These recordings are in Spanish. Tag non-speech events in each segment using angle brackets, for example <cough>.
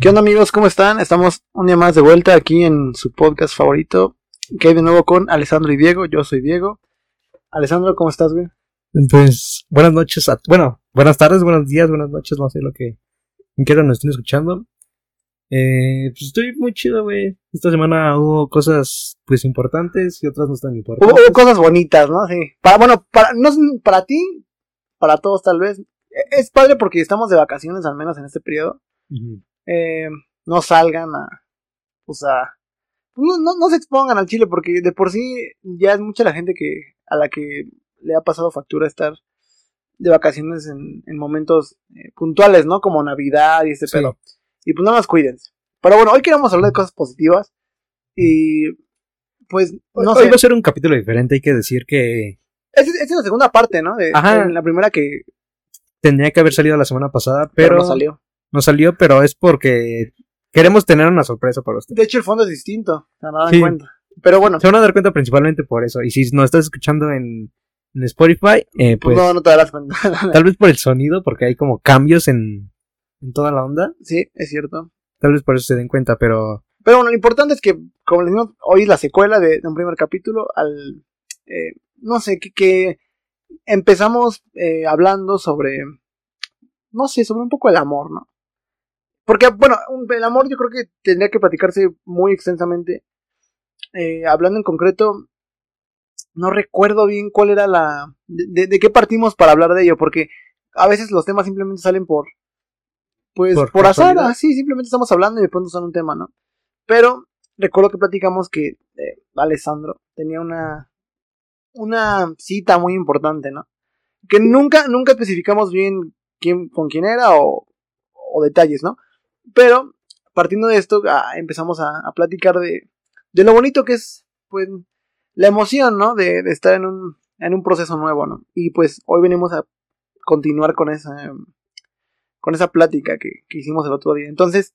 ¿Qué onda amigos? ¿Cómo están? Estamos un día más de vuelta aquí en su podcast favorito. Que hay de nuevo con Alessandro y Diego. Yo soy Diego. Alessandro, ¿cómo estás, güey? Pues, buenas noches. A, bueno, buenas tardes, buenos días, buenas noches. No sé lo que quiero nos estén escuchando. Eh, pues estoy muy chido, güey. Esta semana hubo cosas, pues, importantes y otras no tan importantes. Hubo, hubo cosas bonitas, ¿no? Sí. Para, bueno, para, no, es- para ti, para todos tal vez. E- Es padre porque estamos de vacaciones, al menos en este periodo. Ujú. Eh, no salgan a, o sea, no, no, no se expongan al chile porque de por sí ya es mucha la gente que a la que le ha pasado factura estar de vacaciones en, en momentos eh, puntuales, ¿no? Como Navidad y este Sí. pedo. Y pues nada más cuídense. Pero bueno, hoy queremos hablar de cosas positivas y pues no Hoy sé, va a ser un capítulo diferente. Hay que decir que esa es, esa es la segunda parte, ¿no? De, Ajá. en la primera que tendría que haber salido la semana pasada, pero pero, no salió. No salió, pero es porque queremos tener una sorpresa para ustedes. De hecho el fondo es distinto, se van a dar Sí. cuenta. Pero bueno, Se van a dar cuenta principalmente por eso. Y si nos estás escuchando en, en Spotify, eh, pues pues no, no te darás cuenta. <laughs> tal vez por el sonido, porque hay como cambios en, en toda la onda. sí, es cierto. Tal vez por eso se den cuenta, pero Pero bueno, lo importante es que, como les digo, hoy es la secuela de, de un primer capítulo al... eh, no sé, que, que empezamos eh, hablando sobre... No sé, sobre un poco el amor, ¿no? Porque, bueno, el amor yo creo que tendría que platicarse muy extensamente. Eh, hablando en concreto, no recuerdo bien cuál era la... De, qué partimos para hablar de ello, porque a veces los temas simplemente salen por... Pues por, Por azar, así, simplemente estamos hablando y de pronto sale un tema, ¿no? Pero recuerdo que platicamos que eh, Alessandro tenía una, una cita muy importante, ¿no? Que nunca, nunca especificamos bien quién, con quién era o, o detalles, ¿no? Pero partiendo de esto ah, empezamos a, a platicar de, de lo bonito que es, pues, la emoción, ¿no? De, de estar en un, en un proceso nuevo, ¿no? Y pues hoy venimos a continuar con esa, con esa plática que, que hicimos el otro día. Entonces,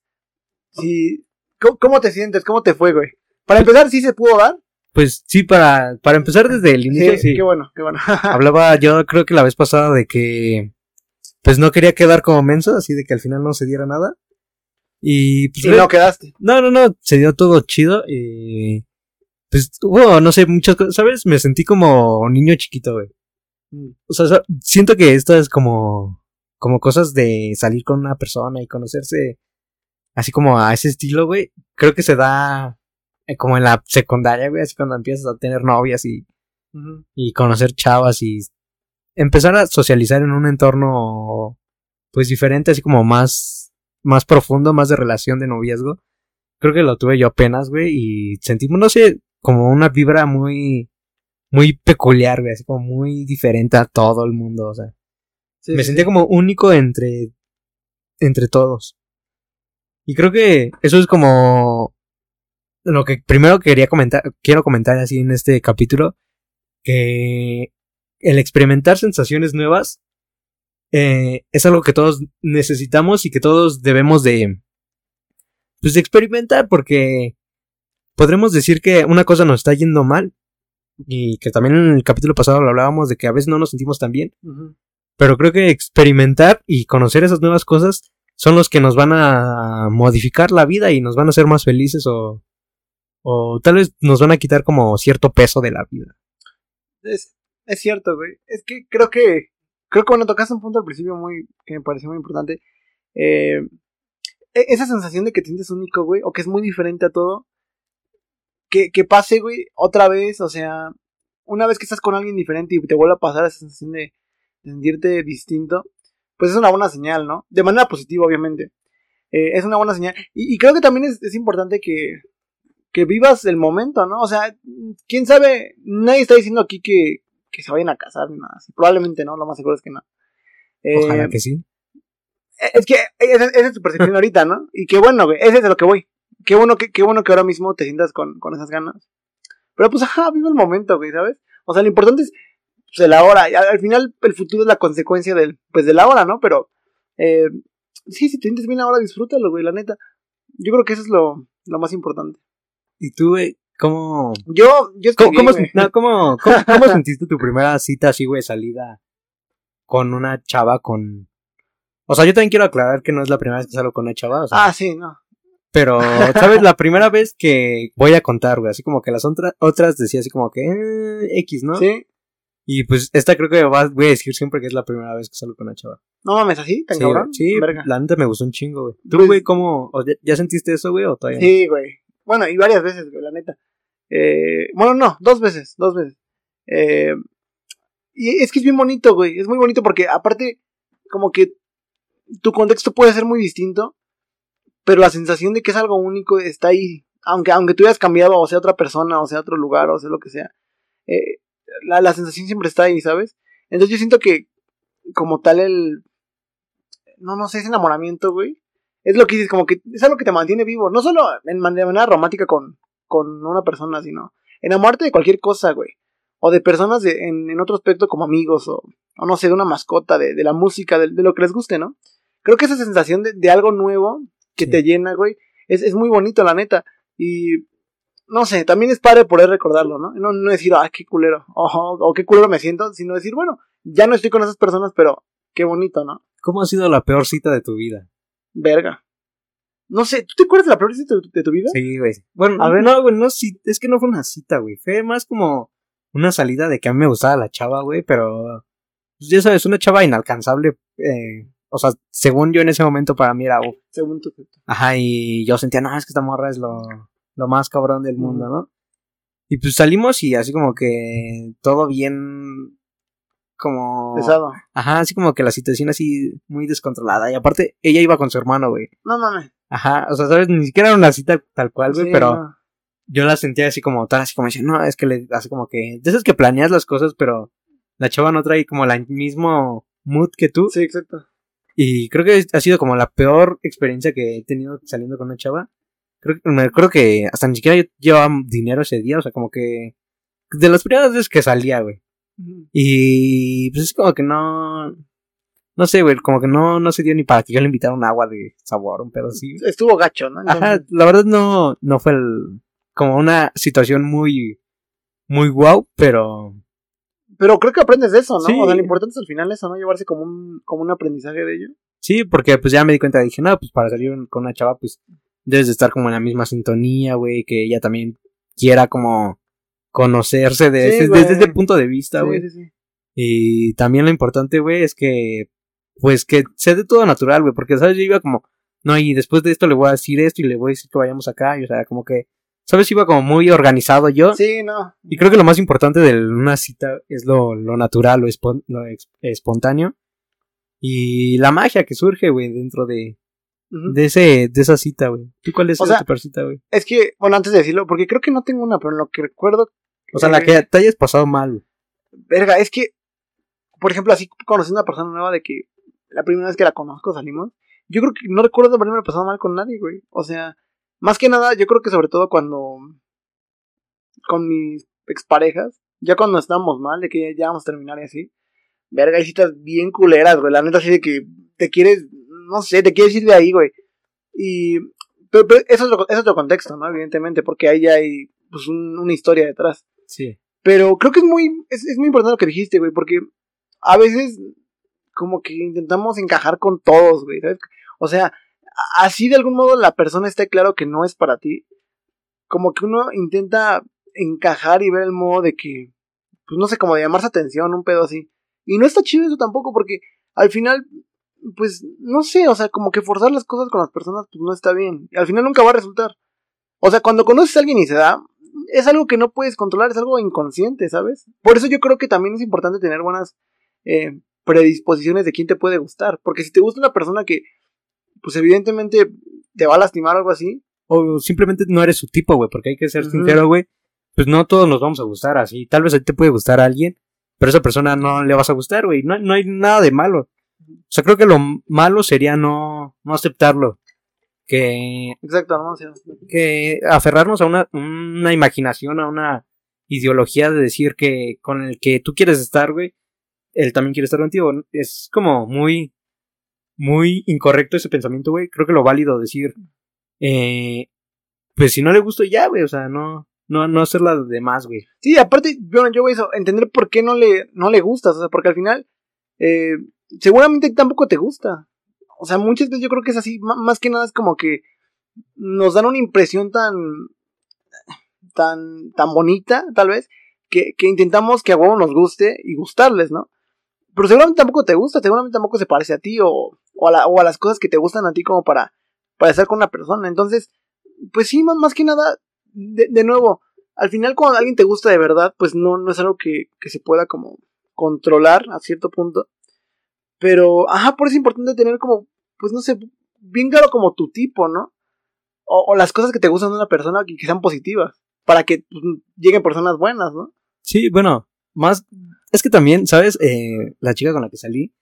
si, ¿cómo, cómo te sientes? ¿Cómo te fue, güey? Para empezar, ¿sí se pudo dar? pues sí, para, para empezar desde el inicio, sí. qué bueno, qué bueno. <laughs> Hablaba yo creo que la vez pasada de que pues no quería quedar como menso, así de que al final no se diera nada. Y pues y no quedaste. no, no, no, se dio todo chido y pues hubo, no sé, muchas cosas, ¿sabes? Me sentí como niño chiquito, güey. O sea, siento que esto es como como cosas de salir con una persona y conocerse así como a ese estilo, güey. Creo que se da eh, como en la secundaria, güey, así cuando empiezas a tener novias y y conocer chavas y empezar a socializar en un entorno pues diferente, así como más más profundo, más de relación de noviazgo. Creo que lo tuve yo apenas, güey, y sentimos no sé, como una vibra muy muy peculiar, güey, así como muy diferente a todo el mundo, o sea, Sí, me sí, sentía como único entre entre todos. Y creo que eso es como lo que primero quería comentar, quiero comentar así en este capítulo, que el experimentar sensaciones nuevas eh, es algo que todos necesitamos y que todos debemos de pues de experimentar porque podremos decir que una cosa nos está yendo mal y que también en el capítulo pasado lo hablábamos de que a veces no nos sentimos tan bien pero creo que experimentar y conocer esas nuevas cosas son los que nos van a modificar la vida y nos van a hacer más felices o, o tal vez nos van a quitar como cierto peso de la vida. Es, es cierto, güey. Es que creo que. Creo que cuando tocaste un punto al principio muy. que me pareció muy importante. eh, e- esa sensación de que te sientes único, güey. O que es muy diferente a todo. Que, que pase, güey, otra vez. O sea, una vez que estás con alguien diferente y te vuelve a pasar esa sensación de, sentirte distinto. Pues es una buena señal, ¿no? De manera positiva, obviamente. Eh, es una buena señal. Y, y creo que también es, es importante que, que vivas el momento, ¿no? O sea, quién sabe, nadie está diciendo aquí que, que se vayan a casar ni nada así. Probablemente no, lo más seguro es que no. Eh, Ojalá que sí. Es que esa, esa es tu percepción <laughs> ahorita, ¿no? Y qué bueno, güey, ese es de lo que voy. Qué bueno que, qué bueno que ahora mismo te sientas con, con esas ganas. Pero pues, ajá, vive el momento, güey, ¿sabes? O sea, lo importante es pues, el ahora. Al final, el futuro es la consecuencia del, pues, del ahora, ¿no? Pero, eh, sí, si te sientes bien ahora, disfrútalo, güey, la neta. Yo creo que eso es lo, lo más importante. ¿Y tú, güey, cómo, Yo, yo cómo, cómo, no, cómo, cómo- cómo <laughs> sentiste tu primera cita así, güey, salida con una chava con, O sea, yo también quiero aclarar que no es la primera vez que salgo con una chava. O sea, Ah, sí, no. Pero, <laughs> ¿sabes? La primera vez que voy a contar, güey. Así como que las otra- otras decía así como que eh, X, ¿no? Sí. Y pues esta creo que va- voy a decir siempre que es la primera vez que salgo con una chava. No mames, así, tan Sí, cabrón. sí Verga. la neta me gustó un chingo, güey. ¿Tú, Pues- güey, cómo? o ya, ya sentiste eso, güey, o todavía? Sí, güey. Bueno, y varias veces, güey, la neta. Eh, bueno, no, dos veces, dos veces. Eh, y es que es bien bonito, güey. Es muy bonito porque aparte, como que tu contexto puede ser muy distinto, pero la sensación de que es algo único está ahí. Aunque, aunque tú hayas cambiado, o sea otra persona, o sea otro lugar, o sea lo que sea. eh, la, la sensación siempre está ahí, ¿sabes? Entonces yo siento que, como tal, el. No, no sé, ese enamoramiento, güey. Es lo que dices, como que es algo que te mantiene vivo. No solo en, de manera romántica con, con una persona, sino enamorarte de cualquier cosa, güey. O de personas de- en, en otro aspecto como amigos, o, o no sé, de una mascota, de, de la música, de, de lo que les guste, ¿no? Creo que esa sensación de, de algo nuevo que Sí. te llena, güey, es, es muy bonito, la neta. Y no sé, también es padre poder recordarlo, ¿no? No, no decir, ay, qué culero, <laughs> o, o qué culero me siento, sino decir, bueno, ya no estoy con esas personas, pero qué bonito, ¿no? ¿Cómo ha sido la peor cita de tu vida? Verga. No sé, ¿tú te acuerdas de la peor cita de tu, de tu vida? Sí, güey. Bueno, A ver. no, güey, no, sí, es que no fue una cita, güey. Fue más como una salida de que a mí me gustaba la chava, güey, pero pues, ya sabes, una chava inalcanzable. Eh, o sea, según yo en ese momento para mí era, uf, Según tu. Ajá, y yo sentía, no, es que esta morra es lo, lo más cabrón del mundo, ¿no? Y pues salimos y así como que todo bien, como... Pesado. Ajá, así como que la situación así muy descontrolada. Y aparte, ella iba con su hermano, güey. No mames. Ajá, o sea, ¿sabes? Ni siquiera era una cita tal cual, güey, Sí, pero no. yo la sentía así como tal, así como decía, no, es que le, así como que, de esas que planeas las cosas, pero la chava no trae como el mismo mood que tú. Sí, exacto. Y creo que ha sido como la peor experiencia que he tenido saliendo con una chava. Creo, me acuerdo que hasta ni siquiera yo llevaba dinero ese día, o sea, como que de las primeras veces que salía, güey. Y pues es como que no, no sé, güey, como que no, no se dio ni para que yo le invitara un agua de sabor, un pedo así. Estuvo gacho, ¿no? Ajá, la verdad no, no fue el, como una situación muy, muy guau, pero Pero creo que aprendes de eso, ¿no? Sí. O sea, lo importante es al final eso, ¿no? Llevarse como un, como un aprendizaje de ello. Sí, porque pues ya me di cuenta, dije, no, pues para salir con una chava, pues debes de estar como en la misma sintonía, güey, que ella también quiera como conocerse de Sí, desde ese punto de vista, güey. sí, sí. Y también lo importante, güey, es que, pues que sea de todo natural, güey, porque, ¿sabes? Yo iba como, no, y después de esto le voy a decir esto y le voy a decir que vayamos acá, y, o sea, como que, ¿sabes? Iba como muy organizado yo. Sí, no. Y creo que lo más importante de una cita es lo, lo natural, lo, espon- lo espontáneo. Y la magia que surge, güey, dentro de, de ese, de esa cita, güey. ¿Tú cuál es O sea, tu cita, güey? Es que, bueno, antes de decirlo, porque creo que no tengo una, pero en lo que recuerdo. O sea, la que te hayas pasado mal. Verga, es que, por ejemplo, así conocí a una persona nueva de que la primera vez que la conozco salimos. Yo creo que no recuerdo haberme pasado mal con nadie, güey. O sea, más que nada, yo creo que sobre todo cuando. con mis exparejas, ya cuando estábamos mal, de que ya, ya vamos a terminar y así. Verga, hay citas bien culeras, güey. La neta, así de que te quieres, no sé, te quieres ir de ahí, güey. Y. Pero, pero eso es, otro, es otro contexto, ¿no? Evidentemente, porque ahí ya hay pues, un- una historia detrás. Sí. Pero creo que es muy, es, es muy importante lo que dijiste, güey, porque a veces como que intentamos encajar con todos, güey, ¿sabes? O sea, así de algún modo la persona está claro que no es para ti. Como que uno intenta encajar y ver el modo de que, pues no sé, como de llamarse atención, un pedo así. Y no está chido eso tampoco, porque al final, pues, no sé, o sea, como que forzar las cosas con las personas, pues no está bien. Y al final nunca va a resultar. O sea, cuando conoces a alguien y se da, es algo que no puedes controlar, es algo inconsciente, ¿sabes? Por eso yo creo que también es importante tener buenas eh, predisposiciones de quién te puede gustar. Porque si te gusta una persona que, pues evidentemente te va a lastimar o algo así, O simplemente no eres su tipo, güey, porque hay que ser sincero, güey. Pues no todos nos vamos a gustar así. Tal vez a ti te puede gustar a alguien, pero a esa persona no le vas a gustar, güey. No, no hay nada de malo. O sea, creo que lo malo sería no, no aceptarlo. Que, exacto, ¿no? Que aferrarnos a una, una imaginación, a una ideología de decir que con el que tú quieres estar, güey, él también quiere estar contigo. Es como muy, muy incorrecto ese pensamiento, güey. Creo que lo válido decir, eh, pues si no le gusto ya, güey, o sea, no, no, no hacerla de más, güey. Sí, aparte, yo, yo voy a entender por qué no le, no le gustas, o sea, porque al final, eh, seguramente tampoco te gusta. O sea, muchas veces yo creo que es así, más que nada es como que nos dan una impresión tan, tan, tan bonita, tal vez, que, que intentamos que a huevo nos guste y gustarles, ¿no? Pero seguramente tampoco te gusta, seguramente tampoco se parece a ti o, o, a, o a las cosas que te gustan a ti como para, para estar con una persona. Entonces, pues sí, más, más que nada, de, de, nuevo, al final cuando alguien te gusta de verdad, pues no, no es algo que, que se pueda como controlar a cierto punto. Pero, ajá, por eso es importante tener como, pues no sé, bien claro como tu tipo, ¿no? O, o las cosas que te gustan de una persona que, que sean positivas, para que pues, lleguen personas buenas, ¿no? Sí, bueno, más, es que también, ¿sabes? Eh, la chica con la que salí,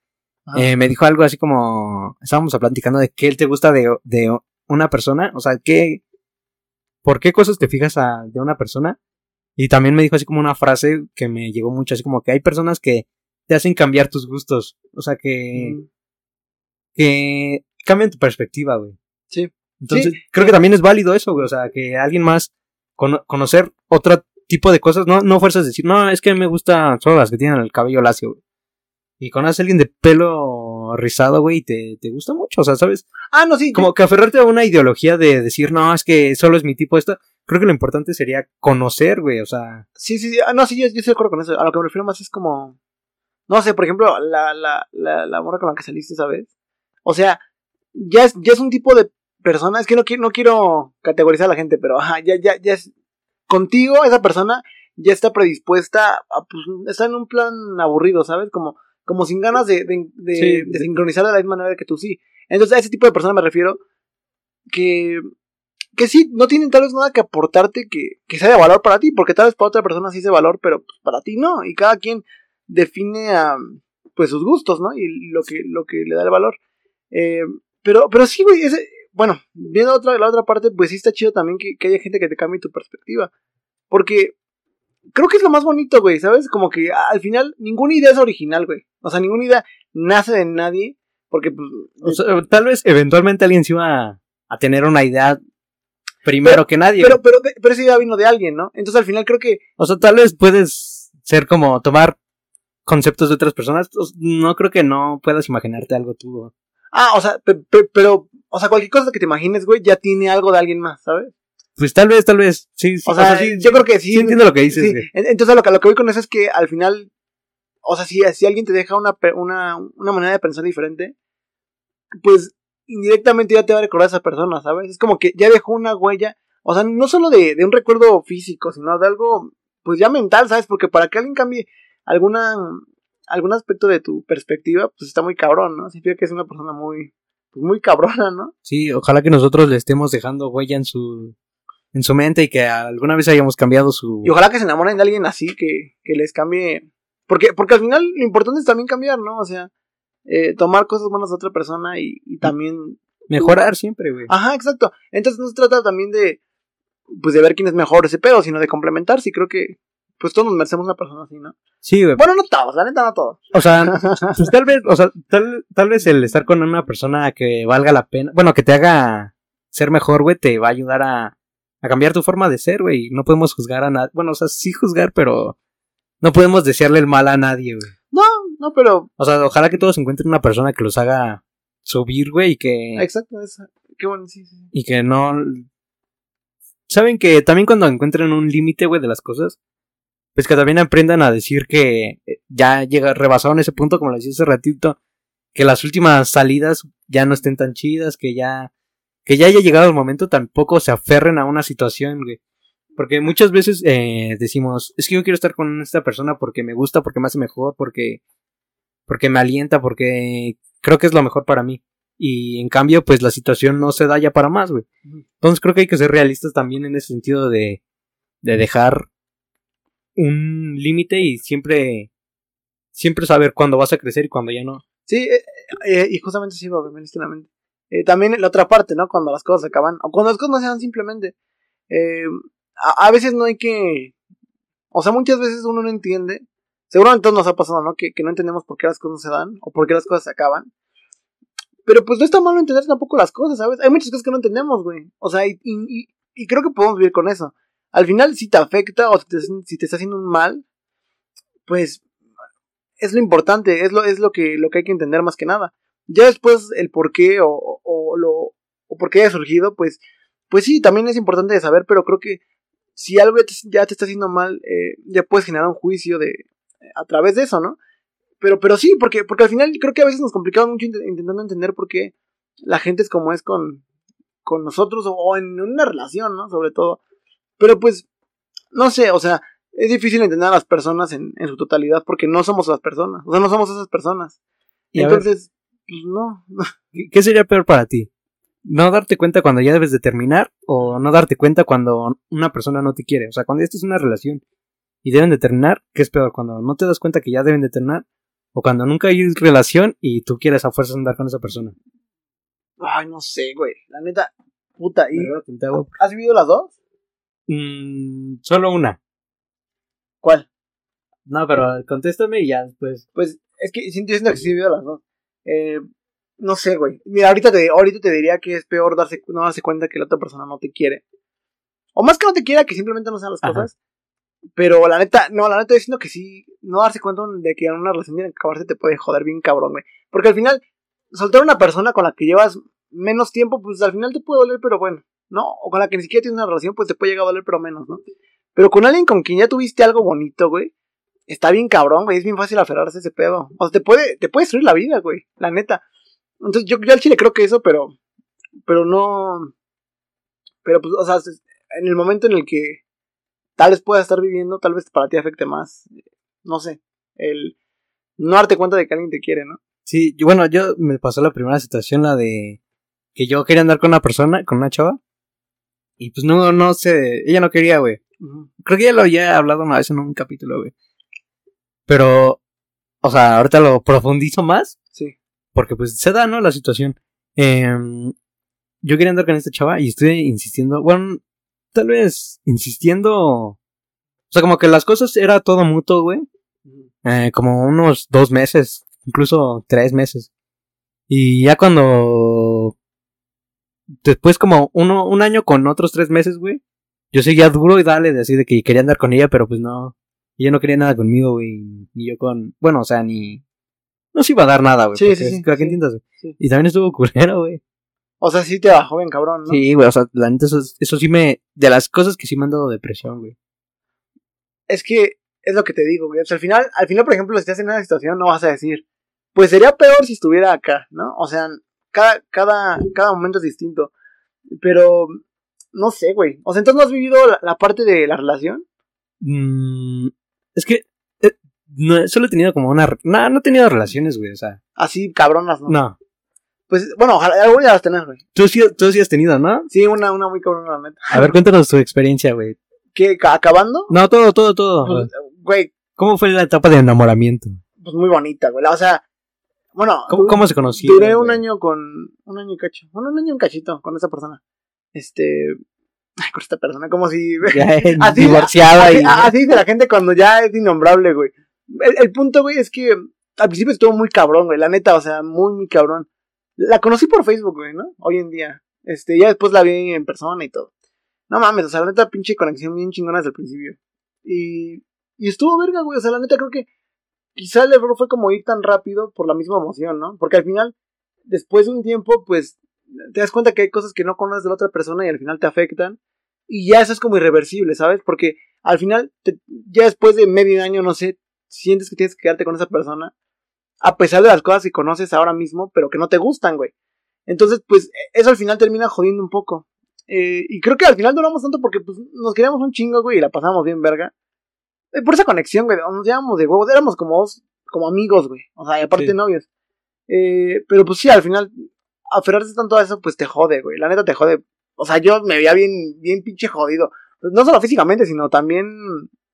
eh, me dijo algo así como, estábamos platicando de qué él te gusta de, de una persona, o sea, qué, por qué cosas te fijas a, de una persona. Y también me dijo así como una frase que me llegó mucho, así como que hay personas que te hacen cambiar tus gustos. O sea, que. Mm. que cambian tu perspectiva, güey. Sí. Entonces, sí. creo que también es válido eso, güey. O sea, que alguien más. Con, conocer otro tipo de cosas. No, no fuerzas decir, no, es que me gustan solo las que tienen el cabello lacio, güey. Y conoces a alguien de pelo rizado, güey, y te, te gusta mucho, o sea, ¿sabes? Ah, no, sí. Como que aferrarte a una ideología de decir, no, es que solo es mi tipo esto. Creo que lo importante sería conocer, güey, o sea. Sí, sí, sí. Ah, no, sí, yo, yo estoy de acuerdo con eso. A lo que me refiero más es como. No sé, por ejemplo, la, la, la, la morra con la que saliste, ¿sabes? O sea, ya es, ya es un tipo de persona. Es que no quiero, no quiero categorizar a la gente, pero ajá, ya, ya, ya es. Contigo, esa persona ya está predispuesta a, pues, está en un plan aburrido, ¿sabes? Como, como sin ganas de, de, de, sí, de sincronizar de la misma manera que tú sí. Entonces, a ese tipo de persona me refiero que, que sí, no tienen tal vez nada que aportarte que, que sea de valor para ti, porque tal vez para otra persona sí es de valor, pero pues, para ti no, y cada quien define a, pues sus gustos, ¿no? Y lo que, lo que le da el valor. Eh, pero, pero sí, güey, ese, bueno, viendo otra, la otra parte, pues sí está chido también que, que haya gente que te cambie tu perspectiva. Porque creo que es lo más bonito, güey, ¿sabes? Como que al final ninguna idea es original, güey. O sea, ninguna idea nace de nadie. Porque, pues. O sea, tal vez eventualmente alguien se iba a, a tener una idea primero pero, que nadie. Pero, pero, pero esa idea vino de alguien, ¿no? Entonces al final creo que. O sea, tal vez puedes ser como tomar conceptos de otras personas. No creo que no puedas imaginarte algo tú. Ah, o sea, pero, pero, o sea, cualquier cosa que te imagines, güey, ya tiene algo de alguien más, ¿sabes? Pues tal vez, tal vez, sí. sí o, sea, o, sea, sí, yo creo que sí. Sí entiendo lo que dices. Sí. Entonces lo que, lo que voy con eso es que al final, o sea, si, si alguien te deja una, una, una manera de pensar diferente, pues indirectamente ya te va a recordar a esa persona, ¿sabes? Es como que ya dejó una huella, o sea, no solo de, de un recuerdo físico, sino de algo, pues ya mental, ¿sabes? Porque para que alguien cambie alguna, algún aspecto de tu perspectiva, pues está muy cabrón, ¿no? Significa que es una persona muy, pues muy cabrona, ¿no? Sí, ojalá que nosotros le estemos dejando huella en su, en su mente y que alguna vez hayamos cambiado su... Y ojalá que se enamoren de alguien así, que, que les cambie... Porque, porque al final lo importante es también cambiar, ¿no? O sea, eh, tomar cosas buenas de otra persona y, y también... Mejorar siempre, güey. Ajá, exacto. Entonces no se trata también de, pues de ver quién es mejor ese pedo, sino de complementarse y creo que, pues todos nos merecemos una persona así, ¿no? Sí, güey. Bueno, no todos, la neta no todos. O sea, <laughs> pues tal vez, o sea, tal, tal vez el estar con una persona que valga la pena, bueno, que te haga ser mejor, güey, te va a ayudar a a cambiar tu forma de ser, güey. No podemos juzgar a nadie. Bueno, o sea, sí juzgar, pero no podemos desearle el mal a nadie, güey. No, no, pero. O sea, ojalá que todos encuentren una persona que los haga subir, güey, y que. Exacto, esa. Qué bueno, sí, sí. Y que no. Saben que también cuando encuentren un límite, güey, de las cosas, pues que también aprendan a decir que ya llega rebasaron ese punto, como le decía hace ratito, que las últimas salidas ya no estén tan chidas, que ya que ya haya llegado el momento, tampoco se aferren a una situación, güey. Porque muchas veces eh, decimos, es que yo quiero estar con esta persona porque me gusta, porque me hace mejor, porque, porque me alienta, porque creo que es lo mejor para mí. Y en cambio, pues la situación no se da ya para más, güey. Entonces creo que hay que ser realistas también en ese sentido de, de dejar un límite y siempre, siempre saber cuándo vas a crecer y cuándo ya no. Sí, eh, eh, y justamente sí, mente. Eh, también la otra parte, ¿no? Cuando las cosas acaban, o cuando las cosas no se dan simplemente. Eh, a, veces no hay que. O sea, muchas veces uno no entiende. Seguramente nos ha pasado, ¿no? Que, que no entendemos por qué las cosas se dan o por qué las cosas se acaban. Pero pues no está malo entender tampoco las cosas, ¿sabes? Hay muchas cosas que no entendemos, güey. O sea, y, y, y creo que podemos vivir con eso. Al final, si te afecta o si te, si te está haciendo un mal, pues es lo importante, es lo, es lo que, lo que hay que entender más que nada. Ya después el por qué o, o, lo, o por qué haya surgido, pues, pues sí, también es importante de saber, pero creo que si algo ya te, está haciendo mal, eh, ya puedes generar un juicio de, a través de eso, ¿no? Pero, pero sí, porque, porque al final creo que a veces nos complicamos mucho intentando entender por qué la gente es como es con, con nosotros o, en una relación, ¿no? Sobre todo. Pero pues, no sé, o sea, es difícil entender a las personas en, en su totalidad porque no somos las personas, o sea, no somos esas personas. Y Entonces, pues no. <laughs> ¿Qué sería peor para ti? ¿No darte cuenta cuando ya debes de terminar o no darte cuenta cuando una persona no te quiere? O sea, cuando esta es una relación y deben de terminar, ¿qué es peor? Cuando no te das cuenta que ya deben de terminar o cuando nunca hay relación y tú quieres a fuerzas andar con esa persona. Ay, no sé, güey. La neta, puta. ¿y ¿Has vivido las dos? Mm, solo una. ¿Cuál? No, pero contéstame y ya después. Pues es que siento que sí vivido las dos. Eh, no sé, güey. Mira, ahorita te, ahorita te diría que es peor darse, no darse cuenta que la otra persona no te quiere. O más que no te quiera, que simplemente no sean las cosas. Pero la neta, no, la neta diciendo que sí, no darse cuenta de que en una relación tiene que acabarse te puede joder bien cabrón, güey. Porque al final, soltar a una persona con la que llevas menos tiempo, pues al final te puede doler, pero bueno, ¿no? O con la que ni siquiera tienes una relación, pues te puede llegar a doler, pero menos, ¿no? Pero con alguien con quien ya tuviste algo bonito, güey, está bien cabrón, güey, es bien fácil aferrarse a ese pedo. O sea, te puede, te puede destruir la vida, güey, la neta. Entonces yo, yo al chile creo que eso, pero, pero no, pero pues, o sea, en el momento en el que tal vez puedas estar viviendo, tal vez para ti afecte más, no sé, el no darte cuenta de que alguien te quiere, ¿no? Sí, bueno, yo me pasó la primera situación, la de que yo quería andar con una persona, con una chava, y pues no, no sé, ella no quería, güey. Creo que ya lo había hablado una vez en un capítulo, güey. Pero, o sea, ahorita lo profundizo más. Sí. Porque pues se da, ¿no? La situación. Em, yo quería andar con esta chava y estoy insistiendo, bueno, tal vez insistiendo. O sea, como que las cosas era todo mutuo, güey. Eh, como unos dos meses, incluso tres meses. Y ya cuando. Después, como uno, un año con otros tres meses, güey. Yo seguía duro y dale, de así de que quería andar con ella, pero pues no. Ella no quería nada conmigo, güey. Ni yo con. Bueno, o sea, ni. No se iba a dar nada, güey. Sí, sí, sí. ¿Para qué entiendas, güey? Y también estuvo culero, güey. O sea, sí te bajó bien, cabrón, ¿no? Sí, güey. O sea, la neta, eso, eso sí me. De las cosas que sí me han dado depresión, güey. Es que es lo que te digo, güey. O sea, al final, al final, por ejemplo, si estás en una situación, no vas a decir, pues sería peor si estuviera acá, ¿no? O sea, cada, cada, cada momento es distinto. Pero, no sé, güey. O sea, entonces no has vivido la, parte de la relación. Mm, es que eh, no, solo he tenido como una. No, no he tenido relaciones, güey, o sea. Así cabronas, ¿no? No. Pues, bueno, ojalá algo ya las tener, güey. Tú sí, tú sí has tenido, ¿no? Sí, una, una muy cabrona, la neta. A ver, cuéntanos tu experiencia, güey. ¿Qué? ¿Acabando? No, todo, todo, todo. Pues, güey. ¿Cómo fue la etapa de enamoramiento? Pues muy bonita, güey. O sea, bueno. ¿Cómo, se conocieron? Duré un año con. Un año y cacho. Bueno, un año y un cachito con esa persona. Este. Ay, con esta persona, como si. <laughs> Ya <laughs> así, divorciada así, y. Así dice la gente cuando ya es innombrable, güey. El, el, punto, güey, es que al principio estuvo muy cabrón, güey. La neta, o sea, muy, muy cabrón. La conocí por Facebook, güey, ¿no? Hoy en día. Este, ya después la vi en persona y todo. No mames, o sea, la neta, pinche conexión bien chingona desde el principio. Y. Y estuvo verga, güey. O sea, la neta, creo que. Quizá el error fue como ir tan rápido por la misma emoción, ¿no? Porque al final, después de un tiempo, pues. Te das cuenta que hay cosas que no conoces de la otra persona y al final te afectan. Y ya eso es como irreversible, ¿sabes? Porque al final, ya después de medio año, no sé, sientes que tienes que quedarte con esa persona. A pesar de las cosas que conoces ahora mismo, pero que no te gustan, güey. Entonces, pues, eso al final termina jodiendo un poco. Eh, y creo que al final duramos tanto porque pues, nos queríamos un chingo, güey, y la pasamos bien verga. Eh, por esa conexión, güey, nos llevamos de huevos, éramos como, como amigos, güey. O sea, y aparte novios. Eh, pero pues sí, al final, aferrarse tanto a eso, pues te jode, güey. La neta te jode. O sea, yo me veía bien, bien pinche jodido. Pues, no solo físicamente, sino también.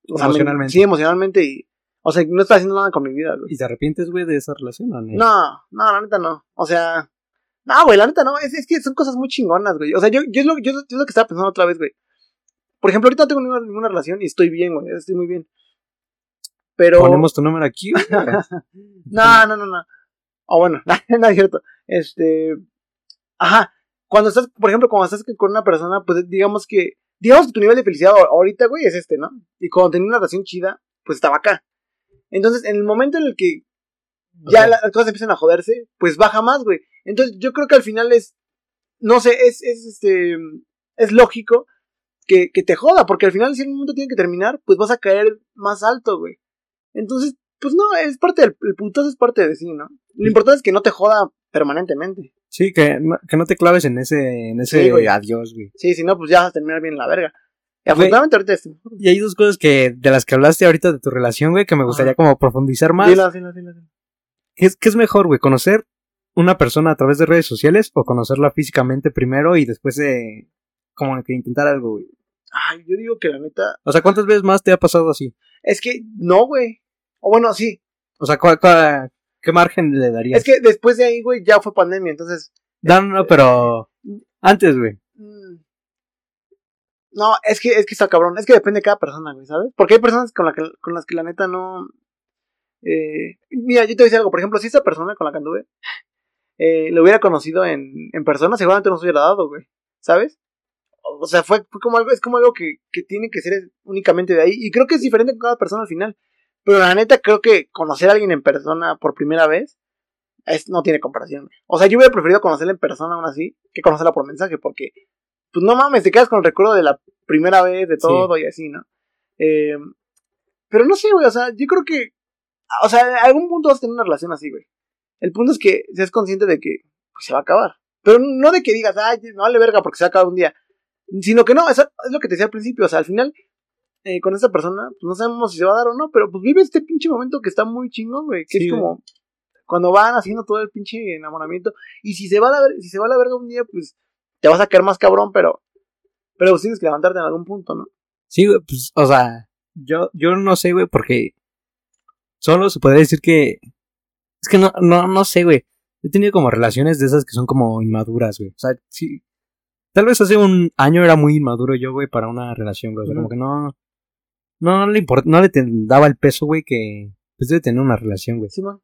emocionalmente. sí, emocionalmente y. O sea, no estoy haciendo nada con mi vida, güey. ¿Y te arrepientes, güey, de esa relación o no? No, no, la neta no. O sea, no, güey, la neta no, es, es, que son cosas muy chingonas, güey. O sea, yo, yo, es lo, yo, es lo que estaba pensando otra vez, güey. Por ejemplo, ahorita no tengo ninguna, ninguna, relación y estoy bien, güey, estoy muy bien. Pero... Ponemos tu número aquí, güey. <laughs> no, no, no, no. O oh, bueno, <laughs> no es cierto. Este... Ajá. Cuando estás, por ejemplo, cuando estás con una persona, pues digamos que... Digamos que tu nivel de felicidad ahorita, güey, es este, ¿no? Y cuando tenía una relación chida, pues estaba acá. Entonces, en el momento en el que ya las cosas empiezan a joderse, pues baja más, güey. Entonces yo creo que al final es, no sé, es, es este, es lógico que, que te joda, porque al final si en un momento tiene que terminar, pues vas a caer más alto, güey. Entonces, pues no, es parte del el putazo es parte de sí, ¿no? Lo importante es que no te joda permanentemente. Sí, que no, que no te claves en ese, en ese Sí, güey. adiós, güey. Sí, si no, pues ya vas a terminar bien la verga. Y afortunadamente ahorita estoy. Y hay dos cosas que, de las que hablaste ahorita de tu relación, güey, que me gustaría Ajá. como profundizar más. Dilo, dilo, dilo, dilo. ¿Qué es, qué es mejor, güey? ¿Conocer una persona a través de redes sociales o conocerla físicamente primero y después de como que intentar algo, güey? Ay, yo digo que la neta. O sea, ¿cuántas veces más te ha pasado así? Es que no, güey. O bueno, sí. O sea, ¿cuál- cuál- ¿qué margen le darías? Es que después de ahí, güey, ya fue pandemia. Entonces. No, no, no, pero antes, güey. mm, No, es que, es que está cabrón. Es que depende de cada persona, güey, ¿sabes? Porque hay personas con, la que- con las que la neta no. Eh, mira, yo te voy a decir algo. Por ejemplo, si esa persona con la que anduve eh, lo hubiera conocido en, en persona, seguramente no se hubiera dado, güey. ¿Sabes? O sea, fue, fue como algo, es como algo que, que tiene que ser únicamente de ahí. Y creo que es diferente con cada persona al final. Pero la neta, creo que conocer a alguien en persona por primera vez es, no tiene comparación. O sea, yo hubiera preferido conocerla en persona aún así que conocerla por mensaje, porque, pues no mames, te quedas con el recuerdo de la primera vez, de todo y así, ¿no? Eh, pero no sé, güey, o sea, yo creo que, o sea, en algún punto vas a tener una relación así, güey. El punto es que seas consciente de que pues, se va a acabar. Pero no de que digas, ay, no vale verga porque se va a acabar un día. Sino que no, es lo que te decía al principio. O sea, al final, eh, con esta persona, pues no sabemos si se va a dar o no, pero pues vive este pinche momento que está muy chingón, güey. Que Sí, es como cuando van haciendo todo el pinche enamoramiento. Y si se va a la, si se va a la verga un día, pues te vas a caer más cabrón, pero, pero pues tienes que levantarte en algún punto, ¿no? Sí, güey, pues, o sea, yo, yo no sé, güey, porque solo se podría decir que. Es que no, no, no sé, güey. He tenido como relaciones de esas que son como inmaduras, güey. O sea, sí. Tal vez hace un año era muy inmaduro yo, güey, para una relación, güey. O sea, como que no. No le importa, no le ten- daba el peso, güey, que. Pues debe tener una relación, güey. Sí, man.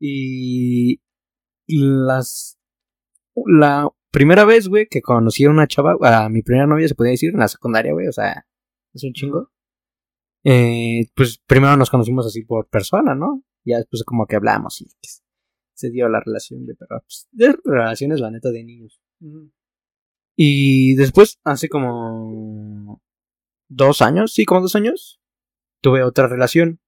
Y. Las. La primera vez, güey, que conocí a una chava, a mi primera novia, se podía decir, en la secundaria, güey, o sea, es un chingo. Eh, pues primero nos conocimos así por persona, ¿no? Ya después como que hablamos y se dio la relación, güey, pero pues, de relaciones, la neta, de niños. Ujú. Y después, hace como dos años, sí, como dos años, tuve otra relación.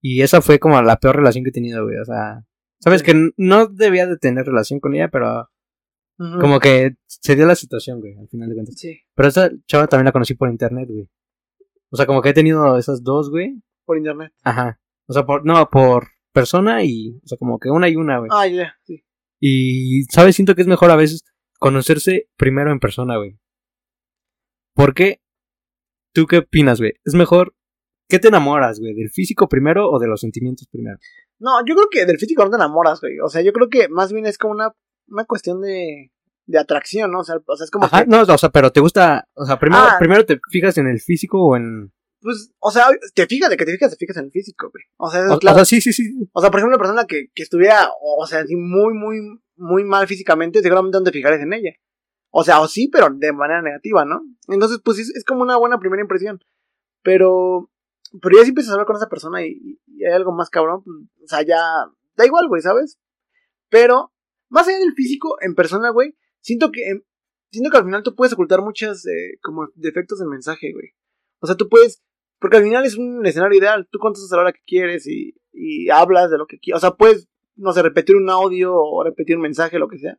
Y esa fue como la peor relación que he tenido, güey. O sea, sabes Sí. que no debía de tener relación con ella, pero como que se dio la situación, güey, al final de cuentas. Sí, Pero esa chava también la conocí por internet, güey. O sea, como que he tenido esas dos, güey. por internet. Ajá. O sea, por, no, por persona y, o sea, como que una y una, güey. Ah, ya, sí. Y, ¿sabes? Siento que es mejor a veces conocerse primero en persona, güey. ¿Por qué? ¿Tú qué opinas, güey? ¿Es mejor? ¿Qué te enamoras, güey? ¿Del físico primero o de los sentimientos primero? No, yo creo que del físico no te enamoras, güey. O sea, yo creo que más bien es como una, una cuestión de, de atracción, ¿no? O sea, o sea, es como Ajá, que, no, o sea, pero te gusta, o sea, primero, Ah. primero te fijas en el físico o en... pues, o sea, te fijas de que te fijas, te fijas en el físico, güey. O sea, O, claro. o sea, sí, sí, sí. O sea, por ejemplo, una persona que, que estuviera, o sea, así muy, muy, muy mal físicamente, seguramente donde fijares en ella. O sea, o sí, pero de manera negativa, ¿no? Entonces, pues es, es como una buena primera impresión. Pero, pero ya si empiezas a hablar con esa persona y, y hay algo más cabrón, o sea, ya da igual, güey, ¿sabes? Pero, más allá del físico, en persona, güey, siento que, em, siento que al final tú puedes ocultar muchos, eh, como defectos del mensaje, güey. O sea, tú puedes, porque al final es un escenario ideal. Tú contestas a la hora que quieres y, y hablas de lo que quieres. O sea, puedes, no sé, repetir un audio o repetir un mensaje, lo que sea.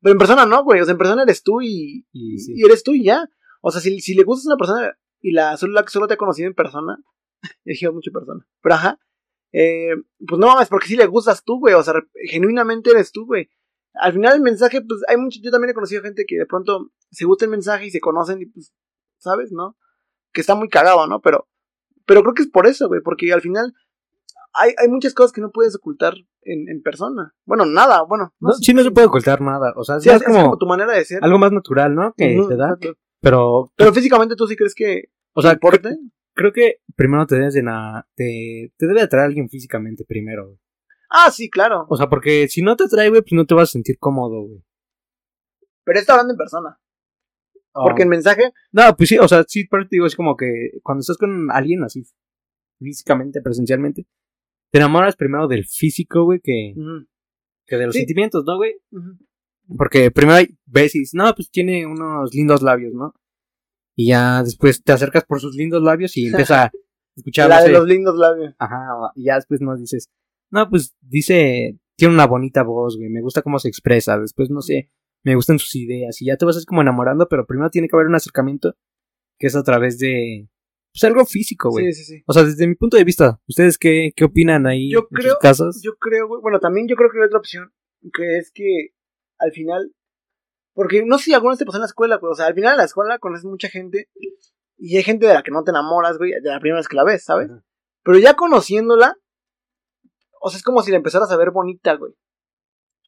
Pero en persona no, güey. O sea, en persona eres tú y, Y sí. y eres tú y ya. O sea, si, si le gustas a una persona y la solo, la que solo te ha conocido en persona, <laughs> he mucho persona, pero ajá, eh, pues no mames, porque si le gustas tú, güey. O sea, genuinamente eres tú, güey. Al final el mensaje, pues hay mucho, yo también he conocido gente que de pronto se gusta el mensaje y se conocen y pues, ¿sabes? ¿No? Que está muy cagado, ¿no? Pero, pero creo que es por eso, güey, porque al final hay, hay muchas cosas que no puedes ocultar en, en persona. Bueno, nada, bueno. No, sí, no se puede ocultar nada. O sea, Sí, es, es como, como tu manera de ser. algo más natural, ¿no? Que te da. exacto. Pero, Pero físicamente tú sí crees que o sea, importe. creo que primero te debes de na- te, te debe atraer alguien físicamente primero. Ah, sí, claro. O sea, porque si no te atrae, güey, pues no te vas a sentir cómodo, güey. Pero está hablando en persona. Porque en mensaje, No, pues sí, o sea, sí, pero te digo, es como que cuando estás con alguien así, físicamente, presencialmente, te enamoras primero del físico, güey, que, que de los Sí. sentimientos, ¿no, güey? Porque primero hay- ves y dices, no, pues tiene unos lindos labios, ¿no? Y ya después te acercas por sus lindos labios y empiezas a <laughs> escuchar, La no de los lindos labios. Ajá, y ya después nos dices, no, pues dice, tiene una bonita voz, güey, me gusta cómo se expresa, después no sé, me gustan sus ideas, y ya te vas así como enamorando, pero primero tiene que haber un acercamiento que es a través de, pues algo físico, güey. Sí, sí, sí. O sea, desde mi punto de vista, ¿ustedes qué, qué opinan ahí Yo en creo- sus casas? Yo creo, güey. Bueno, también yo creo que hay otra opción. Que es que al final. Porque no sé si alguna vez te pasó en la escuela, güey. O sea, al final en la escuela conoces mucha gente. Y hay gente de la que no te enamoras, güey. De la primera vez que la ves, ¿sabes? Pero ya conociéndola. O sea, es como si la empezaras a ver bonita, güey.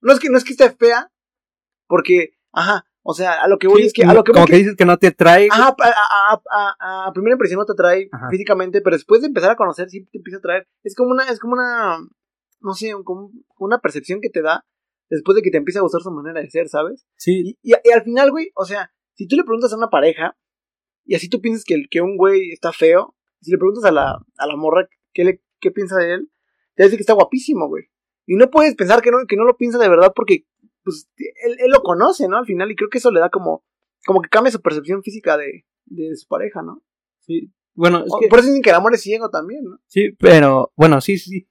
No es que, no es que esté fea. Porque, ajá. O sea, a lo que voy Sí, es que. A lo que como que dices que no te trae, a, a, a- a- primera impresión no te atrae Ajá. físicamente, pero después de empezar a conocer sí te empieza a atraer. Es como una, es como una, no sé, como una percepción que te da después de que te empieza a gustar su manera de ser, ¿sabes? sí, Y, y- y al final, güey, o sea, si tú le preguntas a una pareja y así tú piensas que, el- que un güey está feo, si le preguntas a la, a la morra qué, le, qué piensa de él, te decir que está guapísimo, güey. Y no puedes pensar que no, que no lo piensa de verdad porque, pues, él, él lo conoce, ¿no? Al final, y creo que eso le da como, como que cambia su percepción física de, de su pareja, ¿no? sí. Bueno, es O- que, Por eso dicen que el amor es ciego también, ¿no? sí, pero, bueno, sí, sí.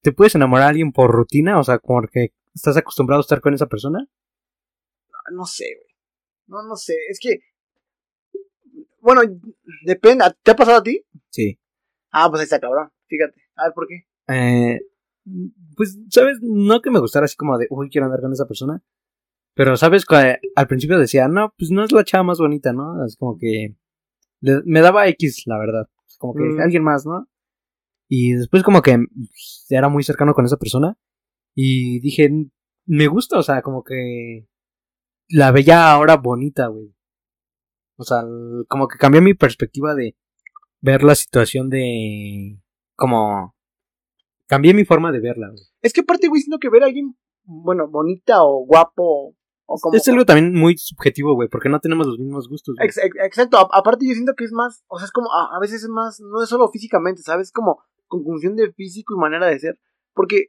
¿Te puedes enamorar a alguien por rutina? O sea, como que estás acostumbrado a estar con esa persona. No sé, güey. No, no sé. Es que. Bueno, depende. ¿Te ha pasado a ti? Sí. Ah, pues ahí está cabrón. Fíjate. A ver, ¿por qué? Eh, pues, ¿sabes? No que me gustara así como de, uy, quiero andar con esa persona. Pero, ¿sabes? Que al principio decía, no, pues no es la chava más bonita, ¿no? Es como que me daba X, la verdad. Como que Mm. alguien más, ¿no? Y después como que era muy cercano con esa persona. Y dije, me gusta, o sea, como que la veía ahora bonita, güey. O sea, como que cambió mi perspectiva de ver la situación de... Como... Cambié mi forma de verla, güey. Es que aparte, güey, siento que ver a alguien, bueno, bonita o guapo o como. Es algo también muy subjetivo, güey, porque no tenemos los mismos gustos. güey. Ex- ex- exacto. A- aparte, yo siento que es más. O sea, es como. A, a veces es más. No es solo físicamente, ¿sabes? Es como conjunción de físico y manera de ser. Porque.